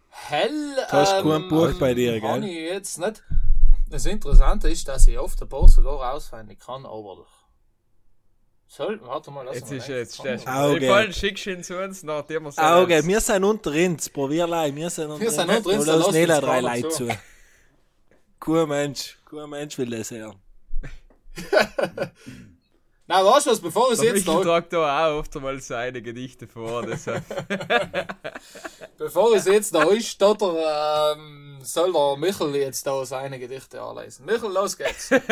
Hell. Du hast kein Buch bei dir, gell? ich jetzt nicht. Das Interessante ist, dass ich oft ein paar sogar auswendig kann, aber. Soll, warte mal, lass Jetzt mal ist jetzt Stefan. Auge. Schickst du ihn zu uns, nachdem wir Auge, wir sind unter uns, probierlei, wir sind unter Wir uns. sind unter uns, lass nicht uns drei Leute nicht zu. Kein Mensch, kein Mensch will das hören. Na, weißt du was, bevor ich es jetzt da, tragt da auch oft einmal seine Gedichte vor. Deshalb. bevor es jetzt da einstotter, ähm, soll der Michel jetzt da seine Gedichte anlesen. Michel, los geht's. ja.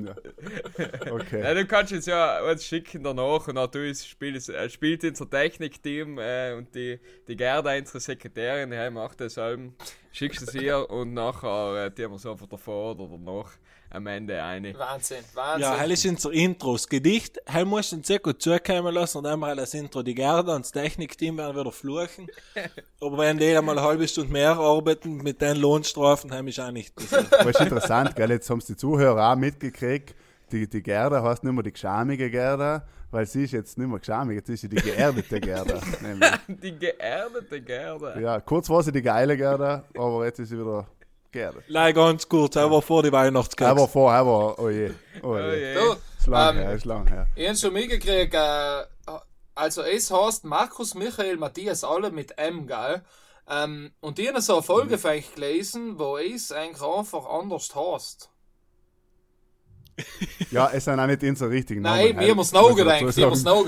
Ja, Okay. du kannst jetzt ja uns schicken danach und auch du ist- spielst, äh, spielt unser Technikteam äh, und die, die Gerda, unsere Sekretärin, die macht das allem. Schickst es ihr und nachher äh, tun wir es einfach davor oder danach am Ende eine. Wahnsinn, Wahnsinn. Ja, hell ist unser Intro. Das Gedicht, hell musst du sehr gut zukommen lassen und dann mal das Intro. Die Gerda und das Technikteam werden wieder fluchen. Aber wenn die einmal eine halbe Stunde mehr arbeiten mit den Lohnstrafen, haben ist auch nicht. Das ist interessant, gell? Jetzt haben die Zuhörer auch mitgekriegt. Die, die Gerda heißt nicht mehr die geschamige Gerda, weil sie ist jetzt nicht mehr geschamig, jetzt ist sie die geerdete Gerda. Die geerdete Gerda. Ja, kurz war sie die geile Gerda, aber jetzt ist sie wieder geerdet. Leih ganz kurz, aber vor die Weihnachtskeks. Aber vorher war, oh je, oh Oh je. Du, Ist lang Ähm, her, ist lang her. Ich habe schon mitgekriegt, äh, also es heißt Markus Michael Matthias alle mit M, gell? Ähm, und die haben so eine Folge euch gelesen, wo es eigentlich einfach anders heißt. Ja, es sind auch nicht unsere richtigen Namen. Nein, wir haben es noch gedacht, wir haben es noch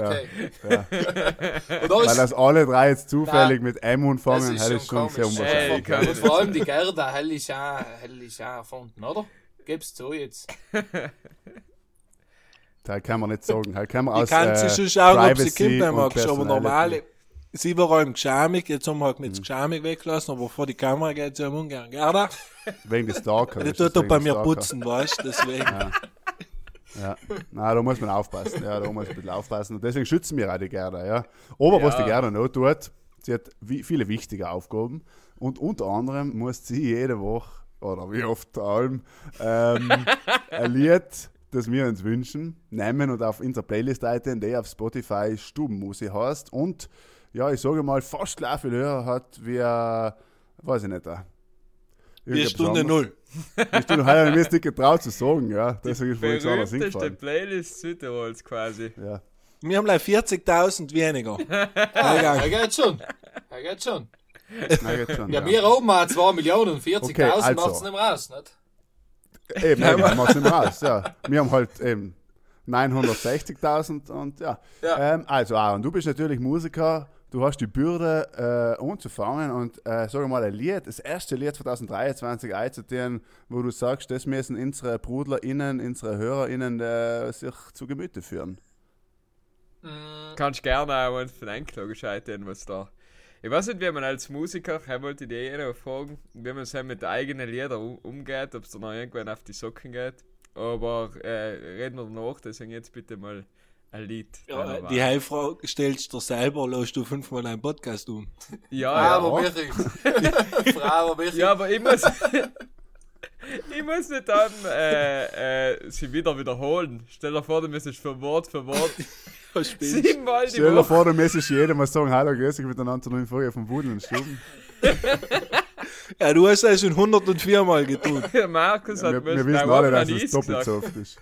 Ja. okay. Ja. Und da Weil ist, das alle drei jetzt zufällig Nein, mit M das anfangen, ist das schon ist schon sehr komisch. unwahrscheinlich. Ey, kann und vor allem die Gerda, hell ist auch, hell ist auch erfunden, oder? Gib's zu jetzt. Das kann man nicht sagen. Das kann man Ich aus kann äh, sie schon schauen, ob sie und magst. Aber Personality. Sie war allem geschamig, jetzt haben wir halt mit geschamig weggelassen, aber vor die Kamera geht sie am ungern. Gerda, Wegen des Stalker. die tut doch bei mir putzen, weißt du, deswegen. Ja, na, da muss man aufpassen. Ja, da muss man ein bisschen aufpassen. Und deswegen schützen wir auch die Gerda. Ja. Aber was die Gerda noch tut, sie hat viele wichtige Aufgaben. Und unter anderem muss sie jede Woche, oder wie oft vor allem, ähm, ein Lied, das wir uns wünschen, nehmen und auf unserer Playlist einstellen, die auf Spotify Stubenmusik heißt. Und ja, ich sage mal, fast gleich viel höher hat wie, äh, weiß ich nicht, äh, Die irgendetwas Stunde null. Die Stunde habe ich mir nicht getraut zu sagen, ja. Deswegen ist mir nichts anderes. Playlist Südtirols quasi. Ja. Wir haben gleich 40.000 weniger. Er geht schon. Er geht schon. Na, jetzt schon, Ja, wir oben mal 2 Millionen und 40.000 Okay, also. macht's nicht mehr aus, nicht? Eben, eben, wir machen nicht mehr aus, ja. Wir haben halt eben 960.000 und ja. Ja. Ähm, also Aaron, du bist natürlich Musiker, du hast die Bürde äh, anzufangen und äh, sag mal ein Lied, das erste Lied 2023 einzutieren, wo du sagst, das müssen unsere BrudlerInnen, unsere HörerInnen äh, sich zu Gemüte führen. Mm, Kannst gerne auch uns von Anklagescheitern, was da. Ich weiß nicht, wie man als Musiker, ich wollte die eh noch fragen, wie man so mit eigenen Liedern um, umgeht, ob es da noch irgendwann auf die Socken geht. Aber äh, reden wir danach, deswegen jetzt bitte mal ein Lied. Ja, Einer die war. Heilfrage stellst du dir selber, lässt du fünfmal einen Podcast um. Ja, ja. Bravo, Michi. Bravo, Michi. Ja, aber ich muss. ich muss nicht dann äh, äh, sie wieder wiederholen. Stell dir vor, du müsstest für Wort für Wort siebenmal die Stell dir Woche. vor, du müsstest jedem mal sagen, hallo, grüß dich miteinander neuen Folge vom Budel und Stuben. Ja, du hast das schon 104 Mal getan. Markus hat Wir, wir mir wissen alle, dass es doppelt so oft ist.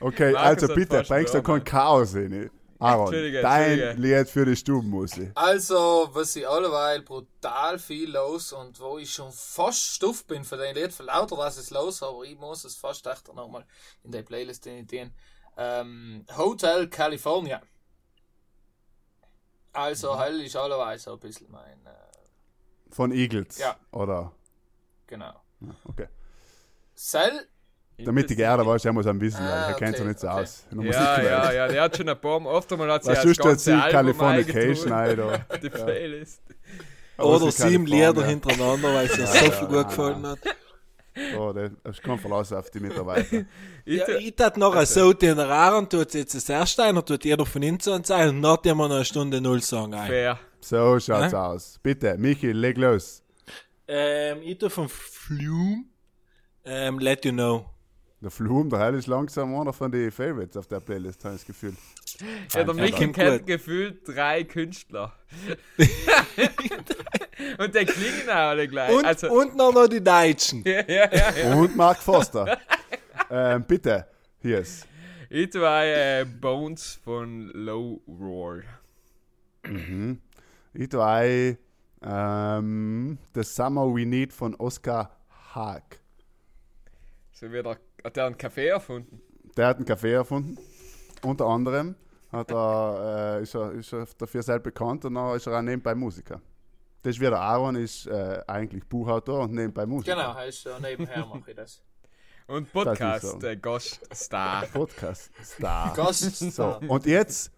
Okay, Markus also bitte, bringst du kein Chaos rein. Aaron, Entschuldige, dein Entschuldige. Lied für die Stubenmusik. Also, was ich alleweil brutal viel los und wo ich schon fast stuff bin für den Lied, für lauter was es los, aber ich muss es fast echt nochmal in der Playlist editieren. Ähm, Hotel California. Also, hell ist alleweil so ein bisschen mein, äh, Von Eagles. Ja. Oder? genau. Okay. Cell, Damit die Gerda weiß, er muss am wissen, Ah, weil er kennt sich okay, nicht so okay. aus. In der Ja, Musikwelt. ja, ja, der hat schon ein paar Mal, oft einmal hat sie das ganze Album Californication ein, da. Die Playlist. Oder Aus sieben. Lieder hintereinander, weil es dir so viel gut gefallen hat. Oh, das ist kein Verlass auf die Mitarbeiter. Ich Ja, ich tat noch ein so den Aaron tut jetzt das erste ein, tut jeder von uns an sein und nachdem wir noch eine Stunde Null sagen ein. Fair. So schaut's Hä? aus. Bitte, Michi, leg los. Ähm, ich tu von Flume, ähm, Let You Know. Der Flum, der Heil ist langsam einer von den Favorites auf der Playlist, habe ich das Gefühl. Ja, der Mickey kennt gut. gefühlt drei Künstler. und die klingen auch alle gleich. Und, also, und noch, noch die Deutschen. ja, ja, ja, ja. Und Mark Foster. ähm, bitte, hier ist. Ich auch, äh, Bones von Low Roar. Ich tue ein, ähm, The Summer We Need von Oscar Haag. So wie der, hat der einen Kaffee erfunden. Der hat einen Kaffee erfunden. Unter anderem hat er, äh, ist, er, ist er dafür sehr bekannt und dann ist er auch nebenbei Musiker. Das ist wie der Aaron ist äh, eigentlich Buchautor und nebenbei Musiker. genau, heißt ja, nebenher mache ich das. Und Podcast, so. der Gaststar. Podcast Star. Gast. So, und jetzt,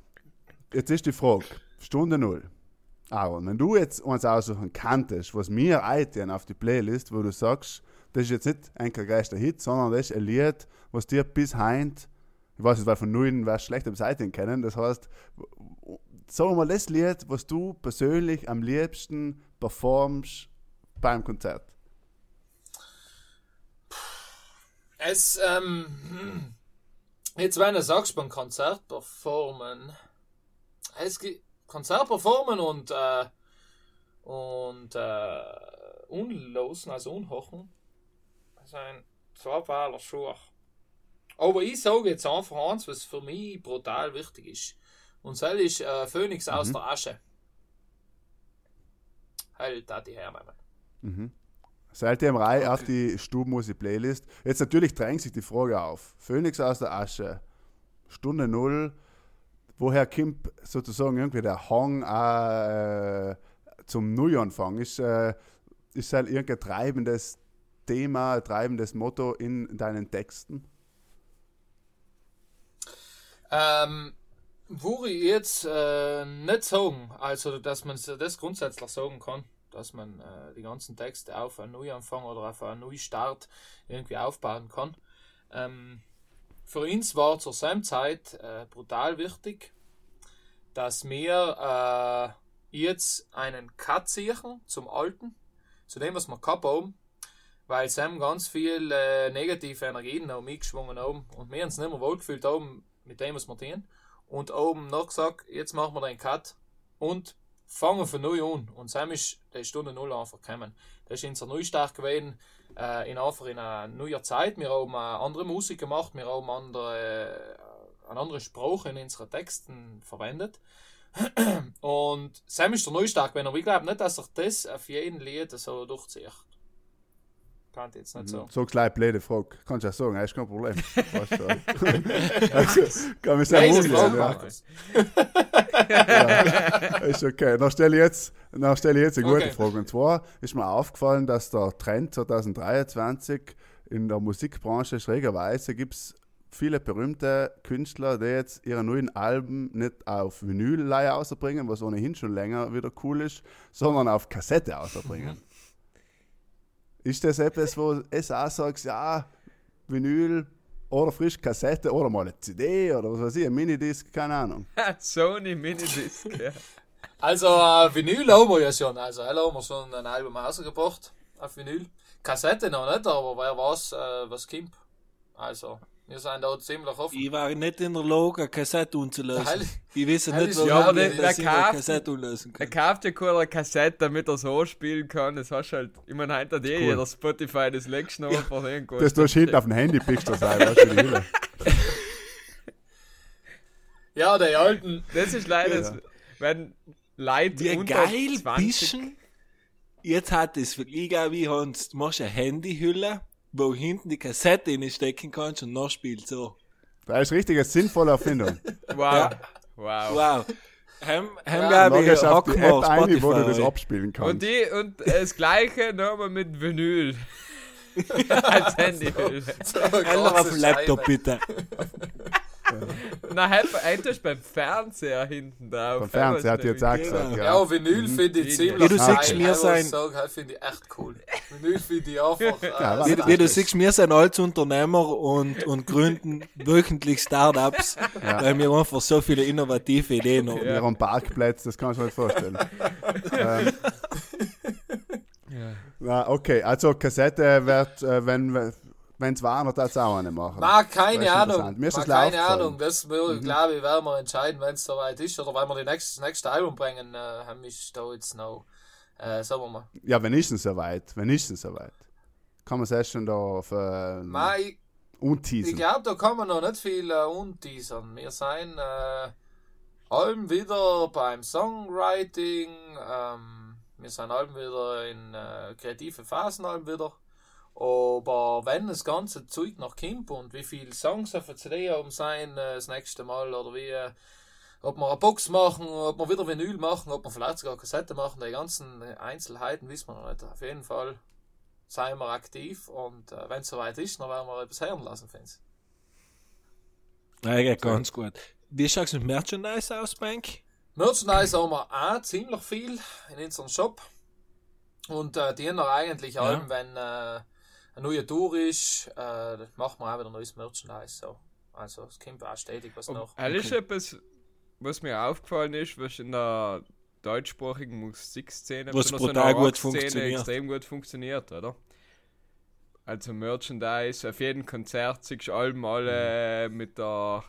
jetzt ist die Frage, Stunde Null. Aaron, wenn du jetzt uns aussuchen kanntest, was mir eintun auf die Playlist, wo du sagst, das ist jetzt nicht ein größter Hit, sondern das ist ein Lied, was dir bis heint, ich weiß nicht, weil von Nullen wäre schlecht am Seiten kennen, das heißt, sag mal das Lied, was du persönlich am liebsten performst beim Konzert. Es, ähm, hm. jetzt wenn du sagst beim Konzert performen, es gibt Konzert performen und, äh, und, äh, unlosen, also unhochen, sind zwei Schuhe. Aber ich sage jetzt einfach eins, was für mich brutal wichtig ist. Und das ist äh, Phoenix aus der Asche. Halt, da die hernehmen. Seitdem rein auf die Stubenmusik-Playlist. Jetzt natürlich drängt sich die Frage auf. Phoenix aus der Asche, Stunde Null. Woher kommt sozusagen irgendwie der Hang äh, zum Neuanfang? Ist, äh, ist halt irgendein treibendes Thema, treibendes Motto in deinen Texten? Ähm, würde ich jetzt äh, nicht sagen, also dass man das grundsätzlich sagen kann, dass man äh, die ganzen Texte auf einen Neuanfang oder auf einen Neustart irgendwie aufbauen kann. Ähm, für uns war zur selben Zeit äh, brutal wichtig, dass wir äh, jetzt einen Cut sichern zum Alten, zu dem, was wir gehabt haben, weil haben ganz viel äh, negative Energien noch mitgeschwungen haben und wir uns nicht mehr wohlgefühlt haben mit dem, was wir tun. Und oben noch gesagt, jetzt machen wir den Cut und fangen von neu an. Und Sam ist die Stunde Null einfach gekommen. Das ist unser Neustart gewesen, äh, in einfach in einer neuen Zeit. Wir haben äh, andere Musik gemacht, wir haben andere, äh, eine andere Sprache in unseren Texten verwendet. Und Sam ist der Neustart, wenn er, ich glaube nicht, dass er das auf jeden Lied so durchzieht. Kann ich jetzt nicht so. So gleich blöde Frage. Kannst du ja sagen, ist kein Problem. Kann mich sehr. Frage, Ja. Ist okay. Dann stelle ich jetzt, dann stelle ich jetzt eine gute Okay. Frage. Und zwar ist mir aufgefallen, dass der Trend 2023 in der Musikbranche schrägerweise gibt es viele berühmte Künstler, die jetzt ihre neuen Alben nicht auf Vinyl ausbringen, was ohnehin schon länger wieder cool ist, sondern auf Kassette ausbringen. Ist das etwas, wo es auch sagst, ja, Vinyl oder frisch Kassette oder mal eine CD oder was weiß ich, ein Minidisc, keine Ahnung. Sony Minidisc. Ja. Also, äh, Vinyl haben wir ja schon. Also, hell haben wir schon ein Album rausgebracht auf Vinyl. Kassette noch nicht, aber wer weiß, äh, was kommt. Also, wir sind da ziemlich offen. Ich war nicht in der Lage, eine Kassette umzulösen. Heil- Ich weiß nicht, warum Ja, ich der- das der in der kauft- Kassette umlösen Er kann. kauft ja keine Kassette, damit er so spielen kann. Das hast du halt, ich meine, heute hat eh cool. jeder Spotify das legst du noch einfach irgendwo. Das tust du hinten auf dem Handy, pickst du sein, weißt du. Ja, die alten. Das ist leider, das, wenn Leute Wie unter geil 20 bisschen. Jetzt hat es wirklich auch wie Hans, du machst eine Handyhülle, wo hinten die Kassette reinstecken kannst und noch spielt so. Das ist richtig eine sinnvolle Erfindung. Wow. Ja. Wow. Wow. Haben, haben Ja, glaube ich, auf die App ein, wo du das abspielen Und, kannst. die, und das gleiche nochmal mit Vinyl. Als Handyhülle. So eine Eller auf dem Laptop bitte. Na, heute ist beim Fernseher hinten drauf. Vom Fernseher hat die jetzt auch gesagt, Genau. ja. Ja, Vinyl finde ich Wie ziemlich du geil. siehst, Ich muss sein- finde ich echt cool. Vinyl finde ich einfach. Äh, Ja, Wie, wie du siehst, wir sind als Unternehmer und, und gründen wöchentlich Startups, weil wir einfach so viele innovative Ideen haben. Wir haben Parkplätze, das kannst du dir nicht vorstellen. ähm, na, okay, also Kassette wird, äh, wenn es war, noch das auch eine machen. Ma, Das keine Ahnung. Mir ist das keine. Ahnung. Das will, glaube ich, werden wir entscheiden, wenn es soweit ist. Oder wenn wir die nächste, das nächste Album bringen, äh, haben wir da jetzt noch. Äh, sagen wir mal. Ja, wenn ist es soweit? Wenn ist es soweit? Kann man es erst schon da auf äh, Ma, ich, ich glaube, da kann man noch nicht viel äh, unteasern. Wir sind äh, allem wieder beim Songwriting. Ähm, wir sind allem wieder in äh, kreative Phasen allem wieder. Aber wenn das ganze Zeug noch kommt und wie viele Songs auf der CD haben sein äh, das nächste Mal oder wie, äh, ob wir eine Box machen, ob wir wieder Vinyl machen, ob wir vielleicht sogar Kassette machen, die ganzen Einzelheiten wissen wir noch nicht. Auf jeden Fall seien wir aktiv und äh, wenn es soweit ist, dann werden wir etwas hören lassen, Fans. Ja, geht ganz gut. Wie schaut es mit Merchandise aus, Bank? Merchandise haben wir auch ziemlich viel in unserem Shop. Und äh, die haben wir eigentlich Ja. allem, wenn äh, eine neue Tour ist, äh, machen wir auch wieder neues Merchandise. So. Also es kommt auch stetig was noch. Das ist etwas, was mir aufgefallen ist, was in der deutschsprachigen Musikszene, Was brutal der gut funktioniert. extrem gut funktioniert, oder? Also Merchandise, auf jedem Konzert siehst du Alben alle mit der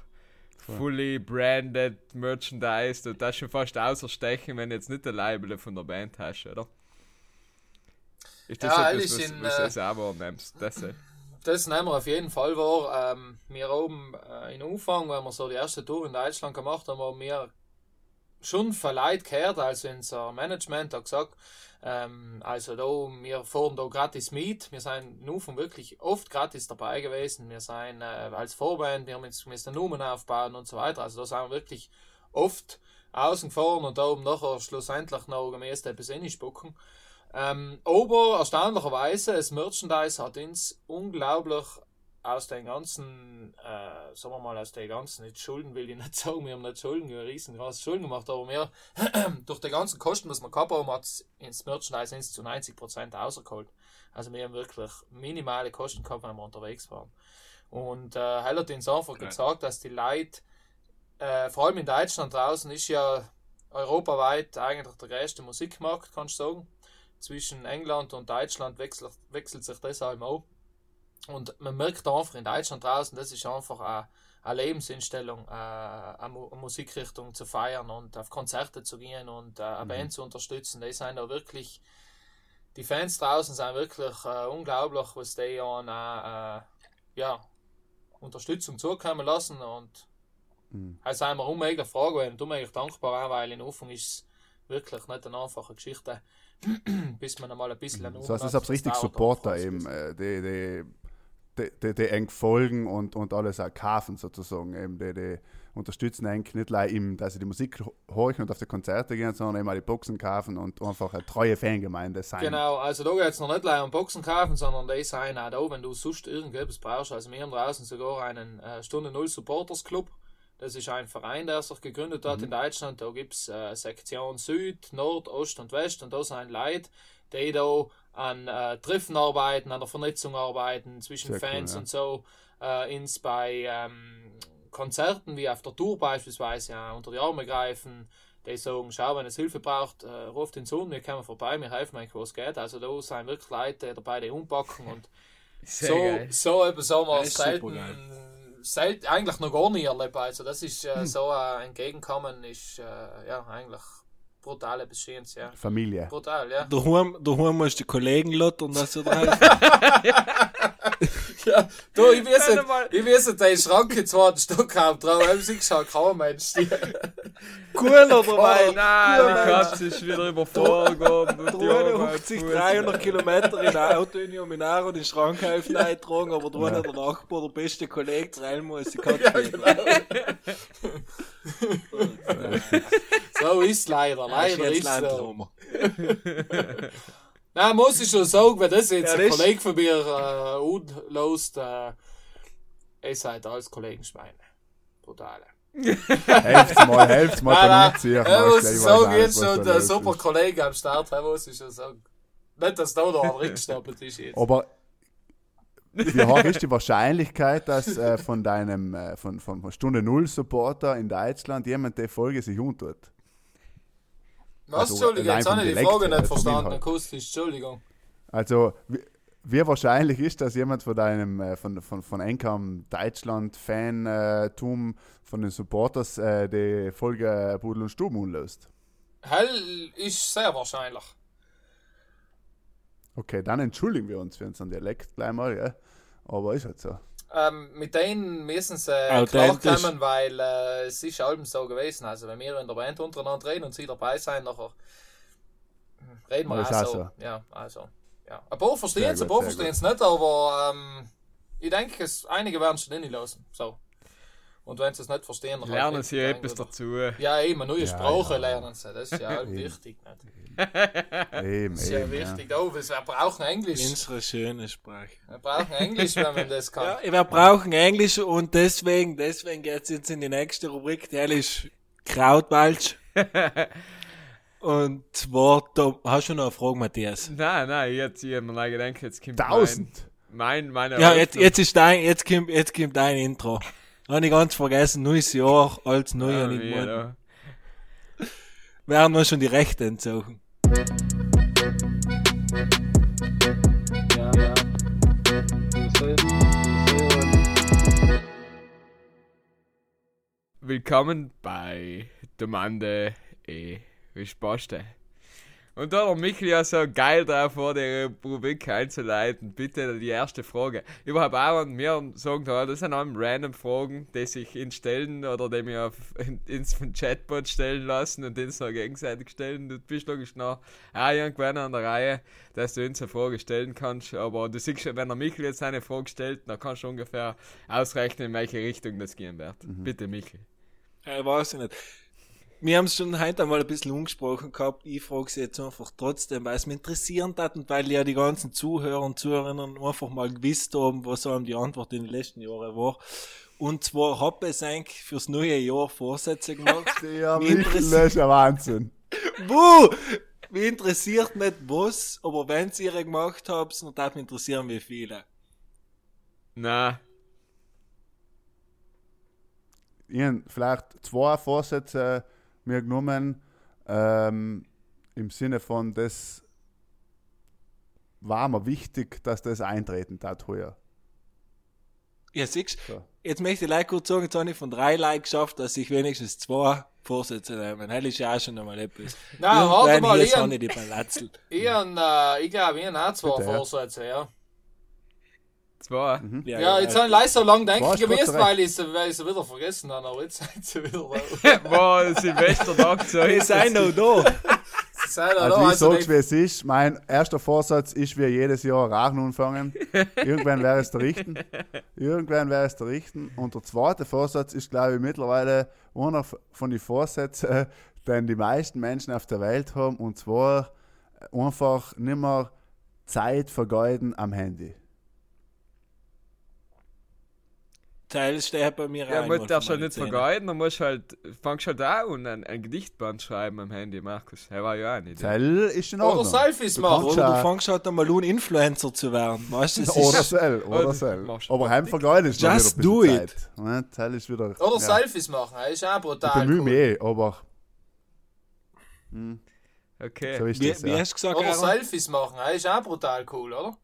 fully branded Merchandise, und das ist schon fast außerstechen, wenn du jetzt nicht ein Label von der Band hast, oder? Ist das Ja, etwas, was, in, was du auch wahrnimmst? Das, Das nehmen wir auf jeden Fall wahr. Ähm, wir oben äh, in Umfang, wenn wir so die erste Tour in Deutschland gemacht haben, haben wir schon verleiht gehört, also unser Management hat gesagt, ähm, also da, wir fahren da gratis mit, wir sind nur von wirklich oft gratis dabei gewesen, wir sind äh, als Vorband, wir haben jetzt müssen Nummern aufbauen und so weiter, also da sind wir wirklich oft außen gefahren und da oben nachher schlussendlich noch gemäß etwas reinspucken. Ähm, aber erstaunlicherweise, das Merchandise hat uns unglaublich aus den ganzen, äh, sagen wir mal, aus den ganzen, nicht Schulden will ich nicht sagen, wir haben nicht Schulden, wir haben riesengroße Schulden gemacht, aber wir, durch die ganzen Kosten, was wir gehabt haben, hat es ins Merchandise ins zu 90% rausgeholt. Also wir haben wirklich minimale Kosten gehabt, wenn wir unterwegs waren. Und äh, Heil hat uns einfach Okay. gesagt, dass die Leute, äh, vor allem in Deutschland draußen, ist ja europaweit eigentlich der größte Musikmarkt, kannst du sagen. Zwischen England und Deutschland wechselt, wechselt sich das auch. Und man merkt einfach in Deutschland draußen, das ist einfach eine, eine Lebenseinstellung, äh, eine, eine Musikrichtung zu feiern und auf Konzerte zu gehen und äh, eine Band zu unterstützen. Die sind da wirklich, die Fans draußen sind wirklich äh, unglaublich, was die an äh, äh, ja, Unterstützung zukommen lassen und Mhm. Also haben wir unmöglich Fragen werden, unmöglich dankbar weil in Anfang ist es wirklich nicht eine einfache Geschichte, bis man einmal ein bisschen So, es ist aber richtig Supporter eben, äh, die, die, die, die, eng folgen und, und alles auch kaufen sozusagen. Eben, die, die unterstützen eng nicht nur ihm, dass sie die Musik horchen und auf die Konzerte gehen, sondern eben auch die Boxen kaufen und einfach eine treue Fangemeinde sein. Genau, also da geht es noch nicht leider um Boxen kaufen, sondern die sein auch da, wenn du sonst irgendetwas brauchst. Also wir haben draußen sogar einen äh, Stunde Null Supporters Club. Das ist ein Verein, der sich gegründet hat in Deutschland. Da gibt es äh, Sektion Süd, Nord, Ost und West und da sind Leute, die da an äh, Treffen arbeiten, an der Vernetzung arbeiten zwischen Sehr cool, Fans ja. und so. Äh, ins bei ähm, Konzerten wie auf der Tour beispielsweise ja, unter die Arme greifen. Die sagen, schau, wenn es Hilfe braucht, äh, ruft den Sohn, wir kommen vorbei, wir helfen euch, wo es geht. Also da sind wirklich Leute dabei, die umpacken und Sehr so, geil. so etwas haben wir selten, geil. Selten, eigentlich noch gar nie erlebt. Also das ist Hm. äh, so ein Entgegenkommen, ist äh, ja eigentlich brutal etwas Schönes, ja. Familie. Brutal, ja. Daheim, daheim musst du die Kollegen lottern, dass du da helfen. ja du, ich weiß nicht, ich weiß nicht, der Schrank im zweiten Stock haben, drauf haben sie geschaut, kaum Mensch. Cooler dabei. Oh nein, die Katze ist wieder eine am 50, Fuß. 300 Kilometer in ein Auto in um ihn an und den Schrank helfen eintragen, aber da ja. der Nachbar, der beste Kollege, rein muss, die Katze So ist leider, leider ist so. Nein, muss ich schon sagen, wenn das jetzt Ja, ein das- Kollege von mir äh, unlost, äh, ihr seid alles Kollegenschweine. Brutale. Helft mal, helft mal Nein, nein, beim Umziehen. er muss weiß sagen, jetzt schon los super ist. Kollege am Start, er muss ich schon sagen. Nicht, dass da noch ein Rückstapel ist jetzt. Aber wie hoch ist die Wahrscheinlichkeit, dass äh, von deinem äh, von, von, von Stunde Null Supporter in Deutschland jemand die Folge sich untut? Was, also Entschuldigung, jetzt habe ich die Dialekt Frage nicht verstanden, Inhalt. akustisch, Entschuldigung. Also wie, wie wahrscheinlich ist, dass jemand von deinem äh, von, von, von Enkam Deutschland Fantum von den Supporters äh, die Folge Pudel und Stuben unlöst? Hell ist sehr wahrscheinlich. Okay, dann entschuldigen wir uns für unseren Dialekt gleich mal, ja. Aber ist halt so. Ähm, mit denen müssen sie Authentisch. klarkommen, weil äh, es ist allem so gewesen. Also wenn wir in der Band untereinander reden und sie dabei sein, nachher hm, reden wir auch so. so. Ja, also. Ja. Ein paar verstehen es, ein paar verstehen es nicht, aber ähm, ich denke, es, einige werden es nicht lassen. So. Und wenn sie es nicht verstehen, dann Lernen sie etwas dann- dazu. Ja, eben, neue Ja, Sprache ja. lernen sie. Das ist ja wichtig. Eben, Das ist ja eben, wichtig. Oh, wir brauchen Englisch. Unsere schöne Sprache. Wir brauchen Englisch, wenn man das kann. Ja, wir brauchen Englisch und deswegen, deswegen geht's jetzt in die nächste Rubrik, die ist Krautwalsch. und zwar, da, hast du noch eine Frage, Matthias? Nein, nein, jetzt ich hab mir gedacht, jetzt kommt Tausend. Mein, mein, meine Ja, jetzt, jetzt ist dein, jetzt kommt, jetzt kommt dein Intro. Habe ich ganz vergessen, neues Jahr, als neu Ja, und ich wie, mein, ja. wir haben uns schon die Rechte entzogen. Ja, ja. Willkommen bei Domande e Risposte. Und da der Michael ja so geil drauf war, die Rubrik einzuleiten, bitte die erste Frage. Überhaupt auch an mir sagen, da, das sind allem random Fragen, die sich ihn stellen oder die mir auf, in, ins Chatbot stellen lassen und den so gegenseitig stellen. Du bist logisch noch auch irgendwann an der Reihe, dass du uns eine Frage stellen kannst, aber du siehst schon, wenn der Michael jetzt eine Frage stellt, dann kannst du ungefähr ausrechnen, in welche Richtung das gehen wird. Bitte, Michael. Ja, ich weiß nicht. Wir haben es schon heute einmal ein bisschen umgesprochen gehabt. Ich frage sie jetzt einfach trotzdem, weil es mich interessieren hat und weil ja die ganzen Zuhörer und Zuhörerinnen einfach mal gewusst haben, was einem die Antwort in den letzten Jahren war. Und zwar habe ich eigentlich fürs neue Jahr Vorsätze gemacht. Ja, ja Wahnsinn. Buh! Mich interessiert nicht was, aber wenn sie ihre gemacht habt, dann darf mich interessieren, wie viele. Na, Ich habe vielleicht zwei Vorsätze mir genommen, ähm, im Sinne von, das war mir wichtig, dass das eintreten hat heuer. Ja, siehst So. Jetzt möchte ich gleich kurz sagen, jetzt habe ich von drei Like geschafft, dass ich wenigstens zwei Vorsätze nehme. Das ist ja auch schon einmal etwas. Nein, warte mal, ich ich äh, ich glaube, ich habe auch zwei Bitte, ja. Vorsätze, ja. Zwei. Ja, jetzt habe ich leider so lange du gewesen, weil ich sie, weil ich sie wieder vergessen habe, aber jetzt sind sie wieder da. Boah, Silvestertag so Wir ist sind noch da. Sind ja Also da, ich also sag's, wie es ist. Mein erster Vorsatz ist, wie jedes Jahr Rauchen anfangen. Irgendwann wäre es der Richten. Irgendwann wäre es der Richten. Und der zweite Vorsatz ist, glaube ich, mittlerweile einer von den Vorsätzen, den die meisten Menschen auf der Welt haben. Und zwar einfach nicht mehr Zeit vergeuden am Handy. Teil steht bei mir Ja, ein, man mal darf von halt nicht Zähnen. vergeuden, dann musst halt, fangst halt auch an, ein, ein Gedichtband schreiben am Handy, Markus. Er war ja auch nicht. Zell ist in Oder Ordnung. Selfies Du machen. Oder du ja- fängst halt einmal an, Influencer zu werden. Weißt du, es Oder Cell, oder Oder Cell. machst Aber heim vergeuden ist Just do it. Zeit. Ne, Zell ist wieder... Oder ja. Selfies machen, das ist auch Ich brutal bemühe cool. mich eh, aber Okay. so ist wie, das, wie ja. hast du gesagt, Oder Aaron? Selfies machen, das ist auch brutal cool, oder?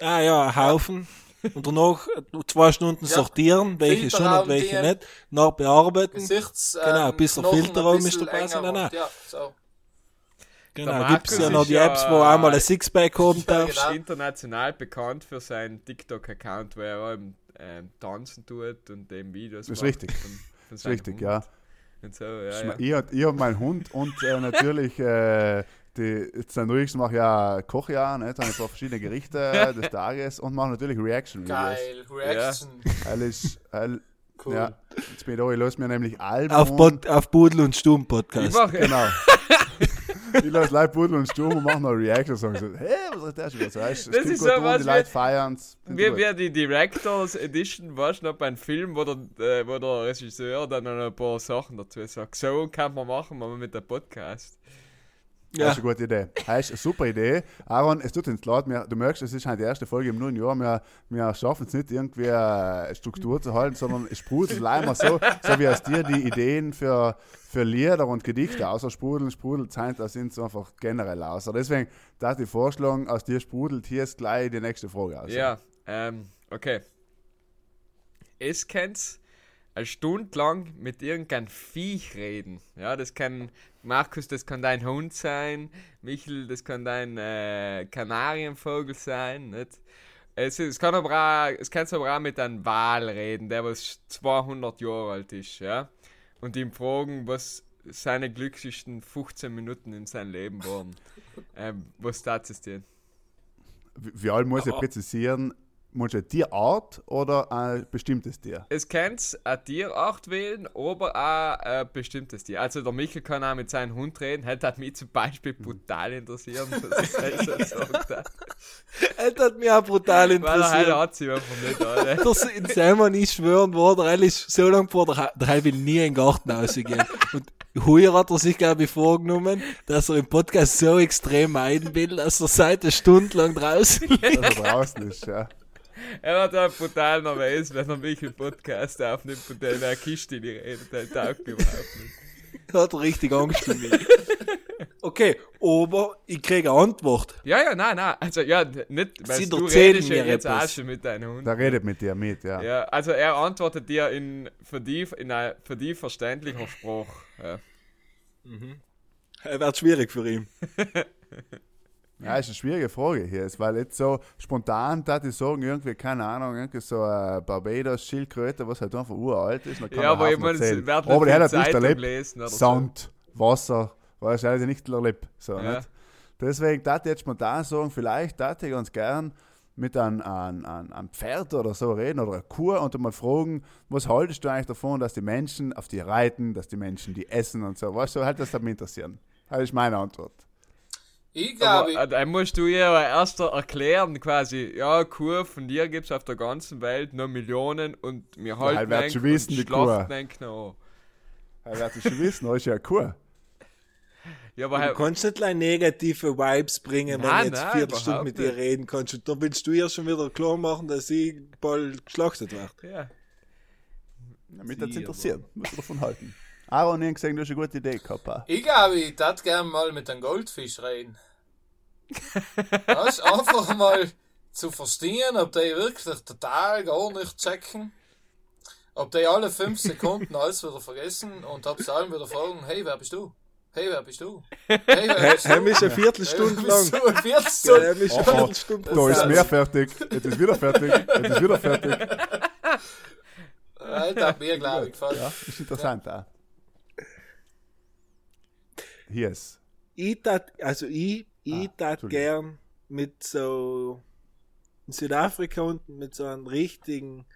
Ah ja, ein Haufen. Und danach äh, zwei Stunden Ja. sortieren, welche schon Filterraum und welche dienen. nicht. Nach bearbeiten. Gesichts, Genau, bis der Filterraum ein ist bisschen dabei, sind dann macht. Ja, so. Genau, gibt es ja noch die ja- Apps, wo einmal ein Sixpack haben Ja, darfst. genau. international bekannt für seinen TikTok-Account, wo er auch im, ähm, tanzen tut und dem Videos Das ist richtig. Von, von Das ist richtig, Hund ja. So, ja, Ich, ja. ich, hab- ich habe meinen Hund und äh, natürlich äh, die, jetzt dann ruhigst mache ich ja koche ja, ne? dann ein paar verschiedene Gerichte des Tages und mache natürlich Reaction Videos. Geil, Reaction. Weil ich, weil, Cool. ja, jetzt bin ich da, ich lasse mir nämlich Alben Auf, Pod, auf Budel und Stumm Ich Podcast. mach, Genau. ich lasse Leute Pudel und Sturm und mache noch Reaction und so, hey, was ist das schon wieder? So, weißt, Das ist so was die wie- Leute feiern es. wie, wie die Directors Edition, weißt du noch, beim Film, wo der, äh, wo der Regisseur dann noch ein paar Sachen dazu sagt. So kann man machen, wenn man mit dem Podcast. Das ist eine gute Idee. Das ist eine super Idee. Aaron, es tut uns leid, wir, du merkst, es ist halt die erste Folge im neuen Jahr. Wir, wir schaffen es nicht irgendwie eine Struktur zu halten, sondern es sprudelt leider so, so wie aus dir die Ideen für, für Lieder und Gedichte außer sprudeln, sprudelt sein, das sind so einfach generell aus. Deswegen, da die Vorschlag, aus dir sprudelt, hier ist gleich die nächste Frage aus. Ja, ähm, okay. Es kannst eine Stunde lang mit irgendeinem Viech reden. Ja, das kann, Markus, das kann dein Hund sein. Michel, das kann dein äh, Kanarienvogel sein. Nicht? Es, es kann aber auch, es kannst aber auch mit einem Wal reden, der was 200 Jahre alt ist. Ja? Und ihm fragen, was seine glücklichsten 15 Minuten in seinem Leben waren. ähm, was tat es dir? Wie wie alt muss ich präzisieren? Muss eine Tierart oder ein bestimmtes Tier? Es kannst eine Tierart wählen, aber auch ein bestimmtes Tier. Also der Michel kann auch mit seinem Hund reden. Das hat mich zum Beispiel brutal ich das so gesagt habe. Das hat mich auch brutal Weil er halt interessiert. hat sie einfach nicht alle. Das in nicht schwören war, der Heil ist so lange vor, der Heil- der Heil will nie in den Garten rausgehen. Und heuer hat er sich, glaube ich, vorgenommen, dass er im Podcast so extrem meiden will, dass er seit einer Stunde lang draußen Dass er draußen ist, ja. Er hat auch brutal nervös, wenn er mich im Podcast aufnimmt und der in einer Kiste in die redet. Der taugt überhaupt nicht. hat er richtig Angst um mich. Okay, aber ich kriege eine Antwort. Ja, ja, nein, nein. Also, ja, nicht, weil Sie du redest ja mir jetzt etwas. auch schon mit deinem Hund. Der redet mit dir mit, ja. Ja, also er antwortet dir in für die, in einer für die verständlicher Sprache. Ja. Es wird schwierig für ihn. Ja, ist eine schwierige Frage hier, weil jetzt so spontan, da die sagen, irgendwie, keine Ahnung, irgendwie so eine Barbados-Schildkröte, was halt einfach uralt ist. kann Ja, aber ich meine, aber die hat nicht halt nicht erlebt. lesen oder so. Sand, Wasser, du, also nicht erlebt. So, Ja. nicht? Deswegen, da ich jetzt spontan sagen, vielleicht da ich ganz gern mit einem, einem, einem, Pferd oder so reden oder einer Kuh und mal fragen, was haltest du eigentlich davon, dass die Menschen auf die reiten, dass die Menschen die essen und so. Weißt du, halt das hat mich interessieren. Das ist meine Antwort. Ich glaube, Aber, äh, dann musst du ihr aber erst erklären, quasi, ja, Kuh von dir gibt es auf der ganzen Welt nur Millionen und wir halten halt wird ihn schon wissen, und ihn noch an. Er wird schon wissen, das ist ja eine Kuh. Ja, aber Du halt, kannst nicht gleich negative Vibes bringen, wenn Nein, ich jetzt nein, vier Stunden mit dir nicht. reden kannst. Und dann willst du ja schon wieder klar machen, dass ich bald geschlachtet werde. ja. Damit das interessiert, musst du davon halten. Aaron, ich habe gesehen, du hast eine gute Idee gehabt. ich glaube, ich würde gerne mal mit einem Goldfisch reden. Weißt, einfach mal zu verstehen, ob die wirklich total gar nicht checken. Ob die alle fünf Sekunden alles wieder vergessen und ob sie allen wieder fragen, hey, wer bist du? Hey, wer bist du? Hey, wer bist du? Heim ist eine Viertelstunde Hey, lang. du eine Ja, Viertelstunde? Heim ist eine. Viertelstunde. Da ist mehr fertig, jetzt ist wieder fertig, jetzt ist wieder fertig. Alter, mir, glaube ich, gefallen. Ja, ist interessant auch. Hier ist. Ich tat, also ich, ich Ah, tat gern mit so in Südafrika unten mit so einem richtigen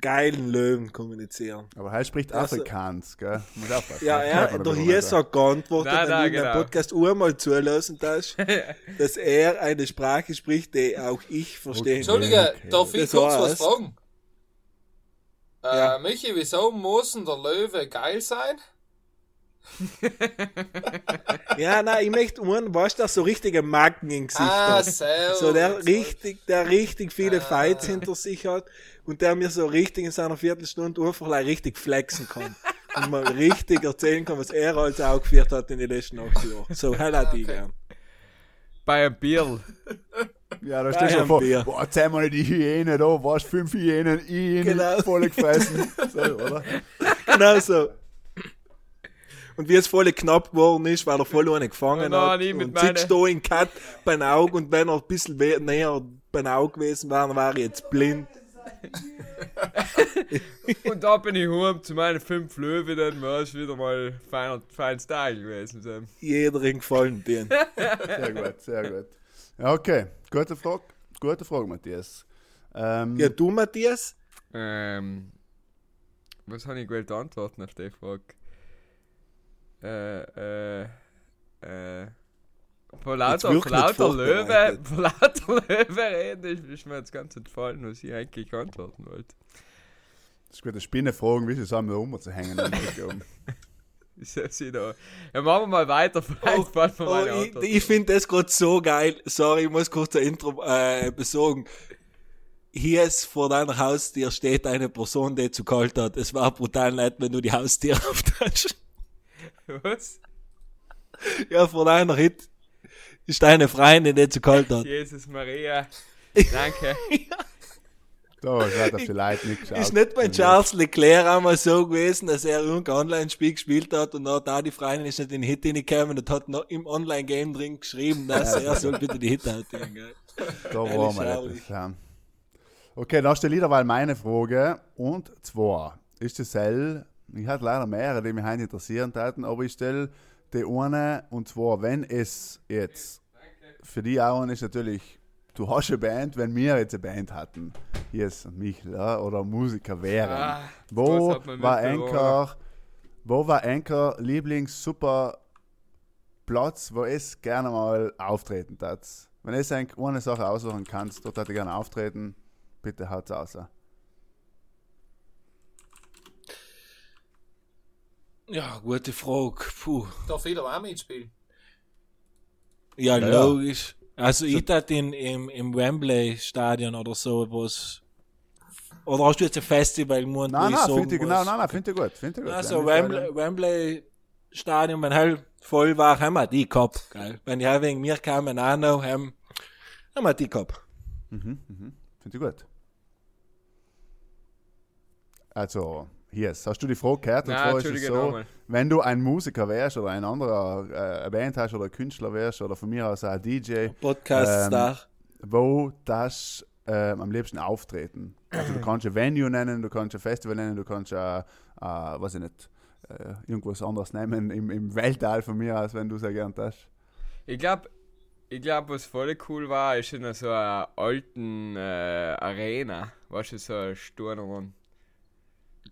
geilen Löwen kommunizieren. Aber er spricht Also- Afrikaans, gell? Muss aufpassen. Ja, er, man der da hier sagt geantwortet, Nein, wenn nein, du in genau. den Podcast einmal zulassen darfst, dass er eine Sprache spricht, die auch ich verstehe. Entschuldige, Okay. darf ich Das kurz was fragen? Äh, Ja. Michi, wieso muss denn der Löwe geil sein? Ja, nein, ich möchte einen, weißt du, der so richtige Macken im Gesicht Ah, hat. servus. So der richtig, der richtig viele Ah. Fights hinter sich hat und der mir so richtig in seiner Viertelstunde einfach like, richtig flexen kann. Und mal richtig erzählen kann, was er als auch geführt hat in den letzten acht Jahren. So, hell hat ich Okay. gern. Bei einem Bier. Ja, da stehst du vor, Bier. boah, zeig mal die Hyäne da, was, fünf Hyänen, ihn Genau. voll gefressen. So, oder? Genau so. Und wie es voll knapp geworden ist, weil er voll eine gefangen Und dann hat. ich mit und sitzt da in Cut beim Auge und wenn er ein bisschen we- näher beim Auge gewesen wäre, dann wäre er jetzt blind. Und da bin ich heim zu meinen fünf Löwen, dann war es wieder mal feiner, fein Style gewesen. So. Jeder in gefallen den. Sehr gut, sehr gut. Ja, okay, gute Frage. Gute Frage, Matthias. Ähm, Ja, du, Matthias? Ähm, was habe ich gewählt antworten auf die Frage? Äh, äh, äh. Vor lauter, lauter Löwe, vorbereitet. vor lauter Löwe reden, ist, ist mir jetzt ganz entfallen, was ich eigentlich antworten wollte. Das ist gut, eine Spinne fragen, wie sie es haben, da umzuhängen. um. Das wieder. Ja, machen wir mal weiter, vielleicht fällt mir Oh, meine ich Antwort. ich finde das gerade so geil. Sorry, ich muss kurz ein Intro äh, besorgen. Hier ist vor deiner Haustür steht eine Person, die zu kalt hat. Es war brutal nett, wenn du die Haustür auftatschst. Was? Ja, vor deiner Hit ist deine Freundin, die zu kalt hat. Jesus Maria. Danke. da hat auf die Leute nicht geschaut. Ist nicht bei Charles Leclerc einmal so gewesen, dass er irgendein Online-Spiel gespielt hat und dann da die Freundin ist nicht in den Hit hingekommen und hat noch im Online-Game drin geschrieben, dass er soll bitte die Hit gell? Da etwas, ja. Okay, da stelle ich wieder meine Frage. Und zwar ist das Cell, ich hatte leider mehrere, die mich heute interessieren taten, aber ich stelle die eine, und zwar, wenn es jetzt für die auch ist natürlich, du hast eine Band, wenn wir jetzt eine Band hatten, yes, und mich, ja, oder Musiker wären, Ah, wo war. Anchor, wo war Anchor Lieblings super Platz, wo es gerne mal auftreten tat? Wenn es eine Sache aussuchen kannst, dort hätte ich gerne auftreten, bitte haut's aus. Ja, gute Frage. Puh. Darf ich da auch mitspielen? Ja, Ja, logisch. Also ich dachte in, im, im Wembley Stadion oder so, was oder hast du jetzt ein Festival wo Nein, ich nein, sagen finde ich, genau, nein, nein, finde ich gut, finde ich gut. Also Wembley Wembley, wenn halt voll war, haben wir die gehabt, gell. Wenn die halt wegen mir kamen, auch noch, haben, haben wir die gehabt. Finde ich gut. Also, yes, hast du die Frage gehört? Und Nein, zwar ist es Entschuldige so, nochmal. wenn du ein Musiker wärst oder ein anderer äh, Band hast oder ein Künstler wärst oder von mir aus auch ein DJ, Podcast-Star. wo das ähm, am liebsten auftreten. Also du kannst ein Venue nennen, du kannst ein Festival nennen, du kannst äh, äh, weiß ich nicht, äh, irgendwas anderes nehmen im, im Weltall von mir aus, wenn du sehr gern hast. Ich glaube, ich glaub, was voll cool war, ist in so einer alten äh, Arena. Weißt du, so ein Sturm.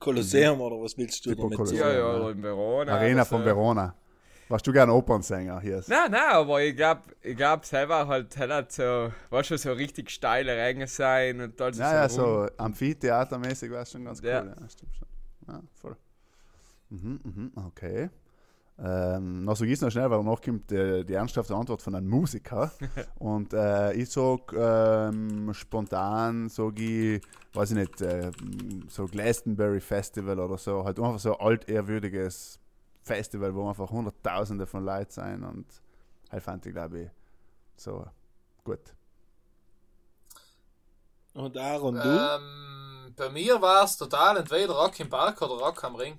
Kolosseum oder was willst du damit. Ja, sagen? ja, ja. oder in Verona. Arena oder von so. Verona. Warst du gern Opernsänger hier? Nein, nein, aber ich glaube, ich glaub, selber halt, halt so, weißt du, so richtig steile Ränge sein und alles Ja, ja, rum. so Amphitheatermäßig war es schon ganz cool. Ja. Ja, stimmt schon. Ja, voll. Mhm, mhm, okay. Ähm, noch so gieß noch schnell, weil danach kommt die, die ernsthafte Antwort von einem Musiker. Und äh, ich sag ähm, spontan, sag ich, weiß ich nicht, äh, so Glastonbury Festival oder so, halt einfach so ein altehrwürdiges Festival, wo einfach Hunderttausende von Leuten sein und halt fand ich, glaube ich, so gut. Und Aaron, du? Ähm, bei mir war es total entweder Rock im Park oder Rock am Ring.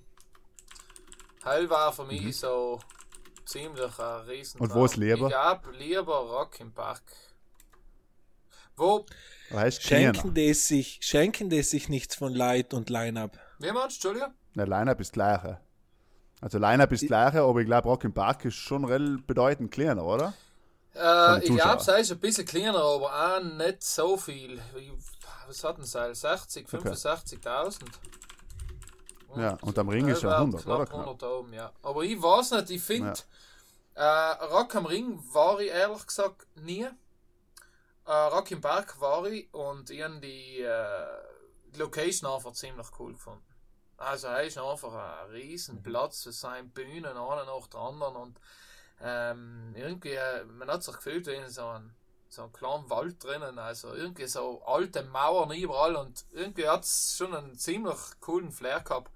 Heil war für mich so ziemlich ein riesen Und wo ist lieber? Ich hab lieber Rock im Park. Wo, Weißt du, Schenken die sich, schenken die sich nichts von Light und Line-Up. wie meinst du, Entschuldigung? Ne, Line-Up ist das gleiche. Also Line-Up ist das gleiche, aber ich glaube, Rock im Park ist schon rel bedeutend kleiner, oder? Äh, ich glaube, es ist ein bisschen kleiner, aber auch nicht so viel. Was hatten sie? 60, 65.000? Ja, und am Ring ist ja Halber 100, knapp oder? Knapp. 100 oben, ja. Aber ich weiß nicht, ich finde, äh, Rock am Ring war ich ehrlich gesagt nie. Äh, Rock im Park war ich und ich habe die äh, Location einfach ziemlich cool gefunden. Also er ist einfach ein riesen Platz für seine Bühnen, einer nach der anderen und ähm, irgendwie, äh, man hat sich gefühlt wie in so einem so einen kleinen Wald drinnen, also irgendwie so alte Mauern überall und irgendwie hat es schon einen ziemlich coolen Flair gehabt.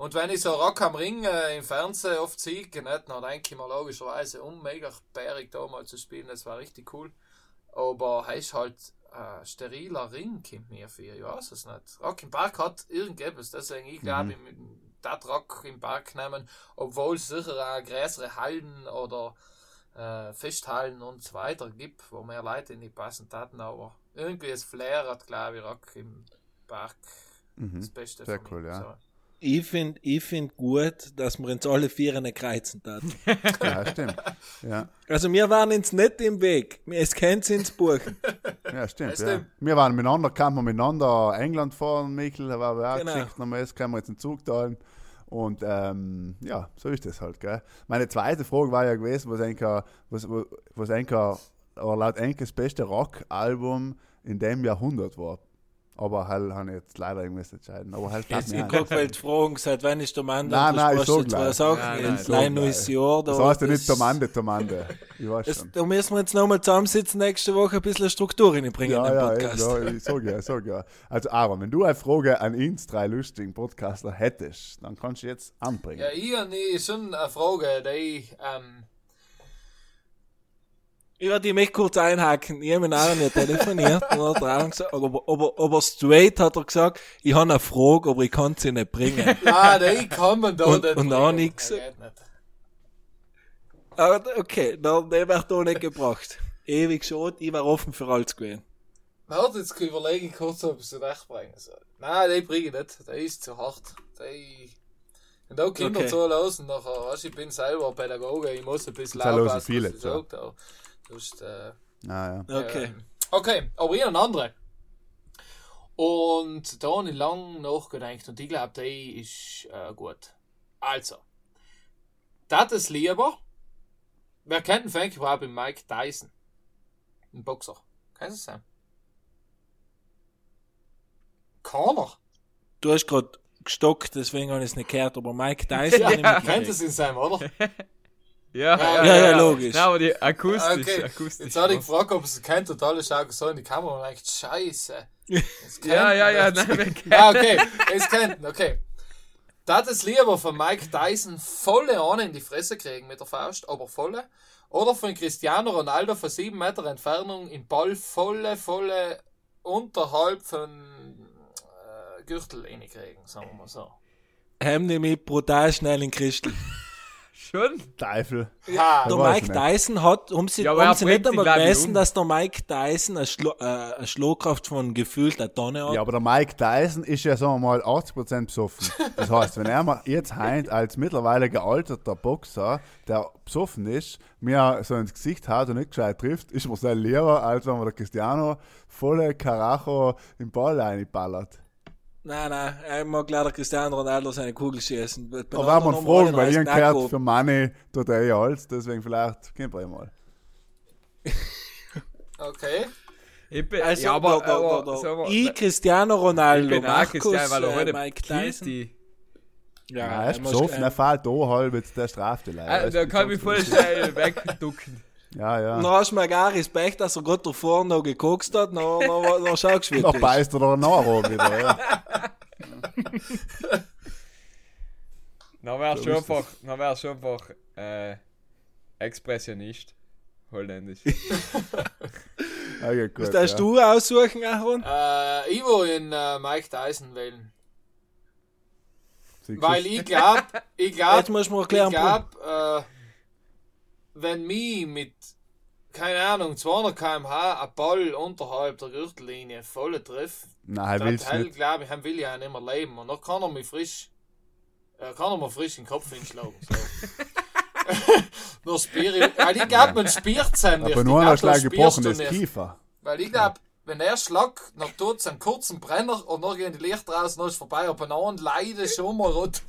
Und wenn ich so Rock am Ring äh, im Fernsehen oft sehe, nicht, dann denke ich mir logischerweise, um mega bärig da mal zu spielen, das war richtig cool. Aber er ist halt äh, steriler Ring, kommt mir für, ich weiß es nicht. Rock im Park hat irgendetwas, deswegen ich glaube, ich mit das Rock im Park nehmen, obwohl es sicher auch größere Hallen oder äh, Festhallen und so weiter gibt, wo mehr Leute in die passen taten, aber irgendwie das Flair hat, glaube ich, Rock im Park das Mhm. Beste Sehr cool, ja. So. Ich finde ich find gut, dass wir uns alle vier eine kreuzen taten. Ja, stimmt. Ja, Also wir waren uns nicht im Weg. Es kennt ins Buchen. ja stimmt. Ja. Wir waren miteinander, kamen wir miteinander England fahren, Michael, da war wir auch Genau. geschickt, nochmal, jetzt können wir jetzt einen Zug teilen. Und ähm, ja, so ist das halt, gell. Meine zweite Frage war ja gewesen, was Enker, was, was- was Enker, oder laut Enke das beste Rock-Album in dem Jahrhundert war. Aber halt habe ich jetzt leider irgendwas entscheiden. Aber halt Jetzt mir in ein. Cockfeld fragen, seit wann ist der Mann Nein, nein, ich sag zwei gleich. Sachen. Nein, Nein, nein, nein, ist Jahr. Das da- heißt ja nicht das- Tomande, Tomande. Ich weiß Das, schon. da müssen wir jetzt nochmal zusammensitzen nächste Woche ein bisschen Struktur reinbringen Ja, in den ja, Podcast. ja, ich sag ja, ich sag ja. Also Aaron, wenn du eine Frage an uns drei lustigen Podcaster hättest, dann kannst du jetzt anbringen. Ja, ich habe schon eine Frage, die ähm, Ich werde die mich kurz einhaken. Ich habe mit Aaron telefoniert und hat Aaron gesagt, aber, aber, aber straight hat er gesagt, ich habe eine Frage, aber ich kann sie nicht bringen. ah, die kann man da Und- nicht und auch bringen. nix. Das geht nicht. aber okay, dann, der wird da nicht gebracht. Ewig schon, ich war offen für alles gewesen. Warte, jetzt überlege ich kurz, ob ich es recht bringen soll. Nein, die bringe ich nicht. Der ist zu hart. Die... Wenn da Kinder Okay. zulassen, nachher, weißt, du, ich bin selber Pädagoge, ich muss ein bisschen Zulassen aufpassen, viele, was ich ja. sage. Sonst, äh, Ah, ja. Okay. Ähm, okay, aber ich habe eine andere. Und da habe ich lange nachgedacht und ich glaube, die ist äh, gut. Also, das ist lieber. Wer kennt den überhaupt mit Mike Tyson? Ein Boxer. Du es sein? Keiner. Du hast gerade gestockt, deswegen habe ich es nicht gehört, aber Mike Tyson Kennt mitgekriegt. es in seinem, oder? Ja, Ja, ja, ja, logisch. Nein, aber die akustisch, Okay, akustisch. Jetzt habe ich gefragt, ob es es kennt und alle schauen so in die Kamera und denken, Scheiße. Das ja, ja, ja, nein, wir Ah, okay, es kennt, okay. Das ist lieber von Mike Tyson volle Ahne in die Fresse kriegen mit der Faust, aber volle. Oder von Cristiano Ronaldo von 7 Meter Entfernung im Ball volle, volle unterhalb von äh, Gürtel reinkriegen, sagen wir mal so. Haben die mich brutal schnell in Christel. Schon. Teufel. Ja, Der Mike. Tyson hat, um sie, Ja, aber er sie nicht einmal gemessen, um. dass der Mike Tyson eine, Schlo äh, eine Schlagkraft von gefühlt einer Tonne hat. Ja, aber der Mike Tyson ist ja, sagen wir mal, 80% besoffen. Das heißt, wenn er mal jetzt heint als mittlerweile gealterter Boxer, der besoffen ist, mir so ins Gesicht haut und nicht gescheit trifft, ist mir sehr lieber, als wenn man der Cristiano volle Karacho im Ball reinballert. Nein, nein, er mag leider Cristiano Ronaldo seine Kugel schießen. Bei Aber wenn man anderen fragen, weil ich reißt gehört, für Money tut er eh alles, deswegen vielleicht, kennt ihr mal. okay. Ich bin, Also, ja, aber, da, da, da, mal, ich, Cristiano Ronaldo, ich bin auch Markus, Christian, weil er äh, heute Mike Tyson. die. Ja, Ja, er ist besoffen, äh, er fällt da halb, jetzt der straft die Leute. Ah, da kann ich mich voll schnell wegducken. Ja, ja. Dann hast du mir gar Respekt, dass er gerade da vorne noch gekokst hat, noch, noch, noch schaust du, wie Noch du bist. beißt er da nach oben wieder. Ja. Dann wär's So schon ist einfach, dann wär's schon einfach, äh, Expressionist. Holländisch. Okay, gut, Was darfst ja. du aussuchen, Aaron? Äh, ich will in äh, Mike Tyson wählen. Weil ich glaube, ich glaube, Jetzt muss man ich erklären, glaube, äh, wenn mich mit, keine Ahnung, 200 km/h ein Ball unterhalb der Gürtellinie voll trifft, Nein, dann nicht. glaube ich, will ich ja nicht mehr leben. Und dann kann er mich frisch, äh, kann er mir frisch in den Kopf hinschlagen. So. nur ich, weil ich glaube, man spürt es nicht. Aber nur ein Schlag das spürst gebrochen, du das nicht. Kiefer. Weil ich glaube, wenn er schlägt, dann tut es einen kurzen Brenner und dann gehen die Lichter raus, dann ist vorbei. Aber dann leidet schon mal und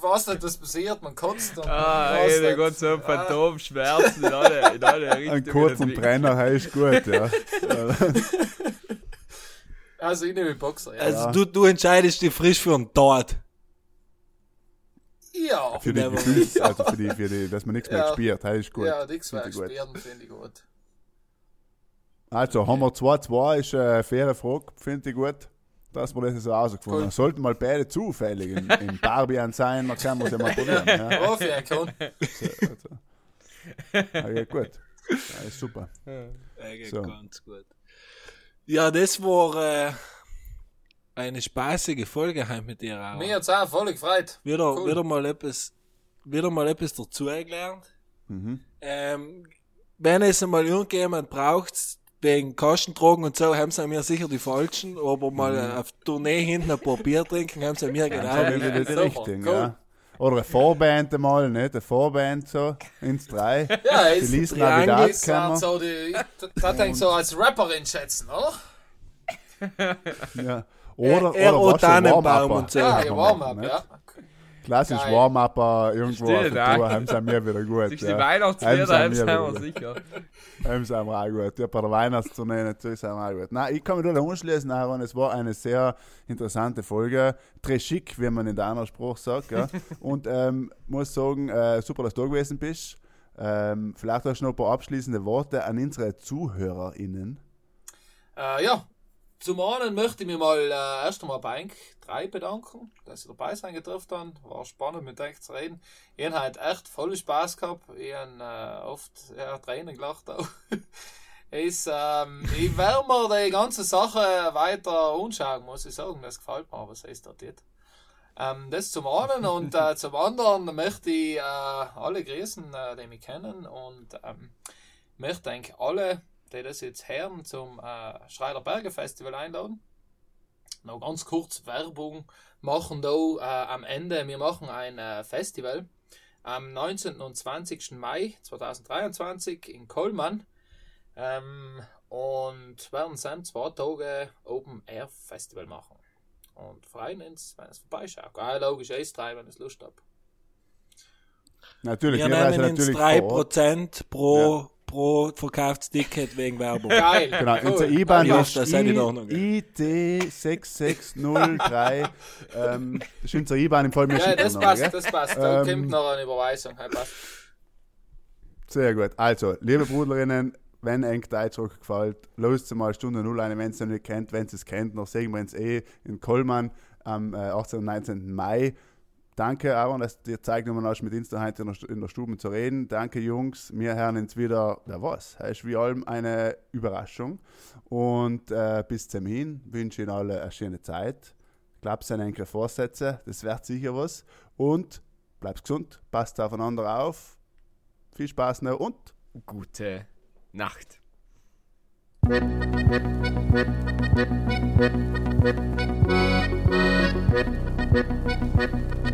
was nicht, was passiert, man kotzt und Ah, ey, da nicht. geht so ein Phantomschmerzen in alle, in alle Richtungen. Einen kurzen entwickelt. Brenner, hey, ist gut, ja. Also ich nehme Boxer, ja. Also du, du entscheidest dich frisch für einen Tod. ja, Für die Gefühls, also für die, für die, dass man nichts mehr Ja. spürt, hey, ist gut. ja, nichts Finde mehr ich gut. spielen, finde ich gut. Also, haben wir 2-2, ist eine faire Frage, finde ich gut. Dass wir das so rausgefunden Cool. haben. Sollten mal beide zufällig in, in Barbie sein, dann können wir es ja mal probieren. Ja. Profi, er kann. Also. Ja, ja, gut. Ja, ist super. Ja, So. ganz gut. Ja, das war äh, eine spaßige Folge heute mit dir auch. Mir hat es auch voll gefreut. wieder, cool. wieder mal etwas, wieder mal etwas dazugelernt. Mhm. Ähm, wenn es einmal irgendjemand braucht, wegen Kostendrogen und so, haben sie mir sicher die falschen, aber mal Mhm. auf Tournee hinten ein paar Bier trinken, haben sie mir genau. wieder die super, richtigen, cool. ja. Oder eine Vorband einmal, nicht? Eine Vorband so, ins Drei. Ja, Die ist, Lies die Navidad ist halt kennen so die, das denkt so als Rapperin schätzen, oder? ja. Oder, Er- er oder was schon Tannenbaum und so. Ja, ja, Warm-up, ja. Klassisch Geil. Warm-Upper irgendwo auf Stimmt, der Tour, haben sie mir wieder gut. Du, ja. die Weihnachtslieder Haben sie mir sicher. Haben sie auch auch gut. Ja, bei der Weihnachtstournee natürlich sind wir auch gut. Nein, ich kann mich da anschließen, Aaron. Es war eine sehr interessante Folge. Très chic, wie man in der anderen Sprache sagt. Ja. Und ähm, muss sagen, äh, super, dass du da gewesen bist. Ähm, vielleicht hast du noch ein paar abschließende Worte an unsere ZuhörerInnen. Äh, ja, zum einen möchte ich mich mal äh, erst einmal bei Enk 3 bedanken, dass sie dabei sein getroffen haben. War spannend mit euch zu reden. Ich habe halt echt voll Spaß gehabt. Ich habe äh, oft ja, Tränen gelacht auch. ist, ähm, ich werde mir die ganze Sache weiter anschauen, muss ich sagen. Das gefällt mir, was es dort geht. Ähm, das zum einen und äh, zum anderen möchte ich äh, alle grüßen, äh, die mich kennen und ähm, möchte eigentlich alle, die das jetzt hören, zum äh, Schreider Berge Festival einladen. Noch ganz kurz Werbung machen da äh, am Ende. Wir machen ein äh, Festival am 19. und 20. Mai 2023 in Kollmann. Ähm, und werden dann zwei Tage Open Air Festival machen. Und freuen uns, wenn es vorbeischaut. Ah, logisch, Ace 3, wenn es Lust habt. Natürlich, Wir seid nehmen uns natürlich vor Ort. 3% pro, verkauftes Ticket wegen Werbung. Geil. Genau, cool. unser IBAN Ja, ist das seid ihr doch noch, IT6603. ähm, das ist unser IBAN im Fall. Ja, das noch, passt, gell? das passt. Da Ähm, kommt noch eine Überweisung. Ja, passt. Sehr gut. Also, liebe Bruderinnen, wenn euch der Eindruck gefällt, lasst mal Stunde Null ein, wenn ihr es noch nicht kennt. Wenn ihr es kennt, noch sehen wir uns eh in Kollmann am äh, 18. und 19. Mai. Danke, Aaron, dass dir genommen hast, mit uns da heute in der, Stube zu reden. Danke, Jungs. Wir hören uns wieder, wer was, ist wie allem eine Überraschung. Und äh, bis zum Hin wünsche Ihnen alle eine schöne Zeit. Glaubt an eure Vorsätze, das wird sicher was. Und bleibt gesund, passt aufeinander auf. Viel Spaß noch und Gute Nacht.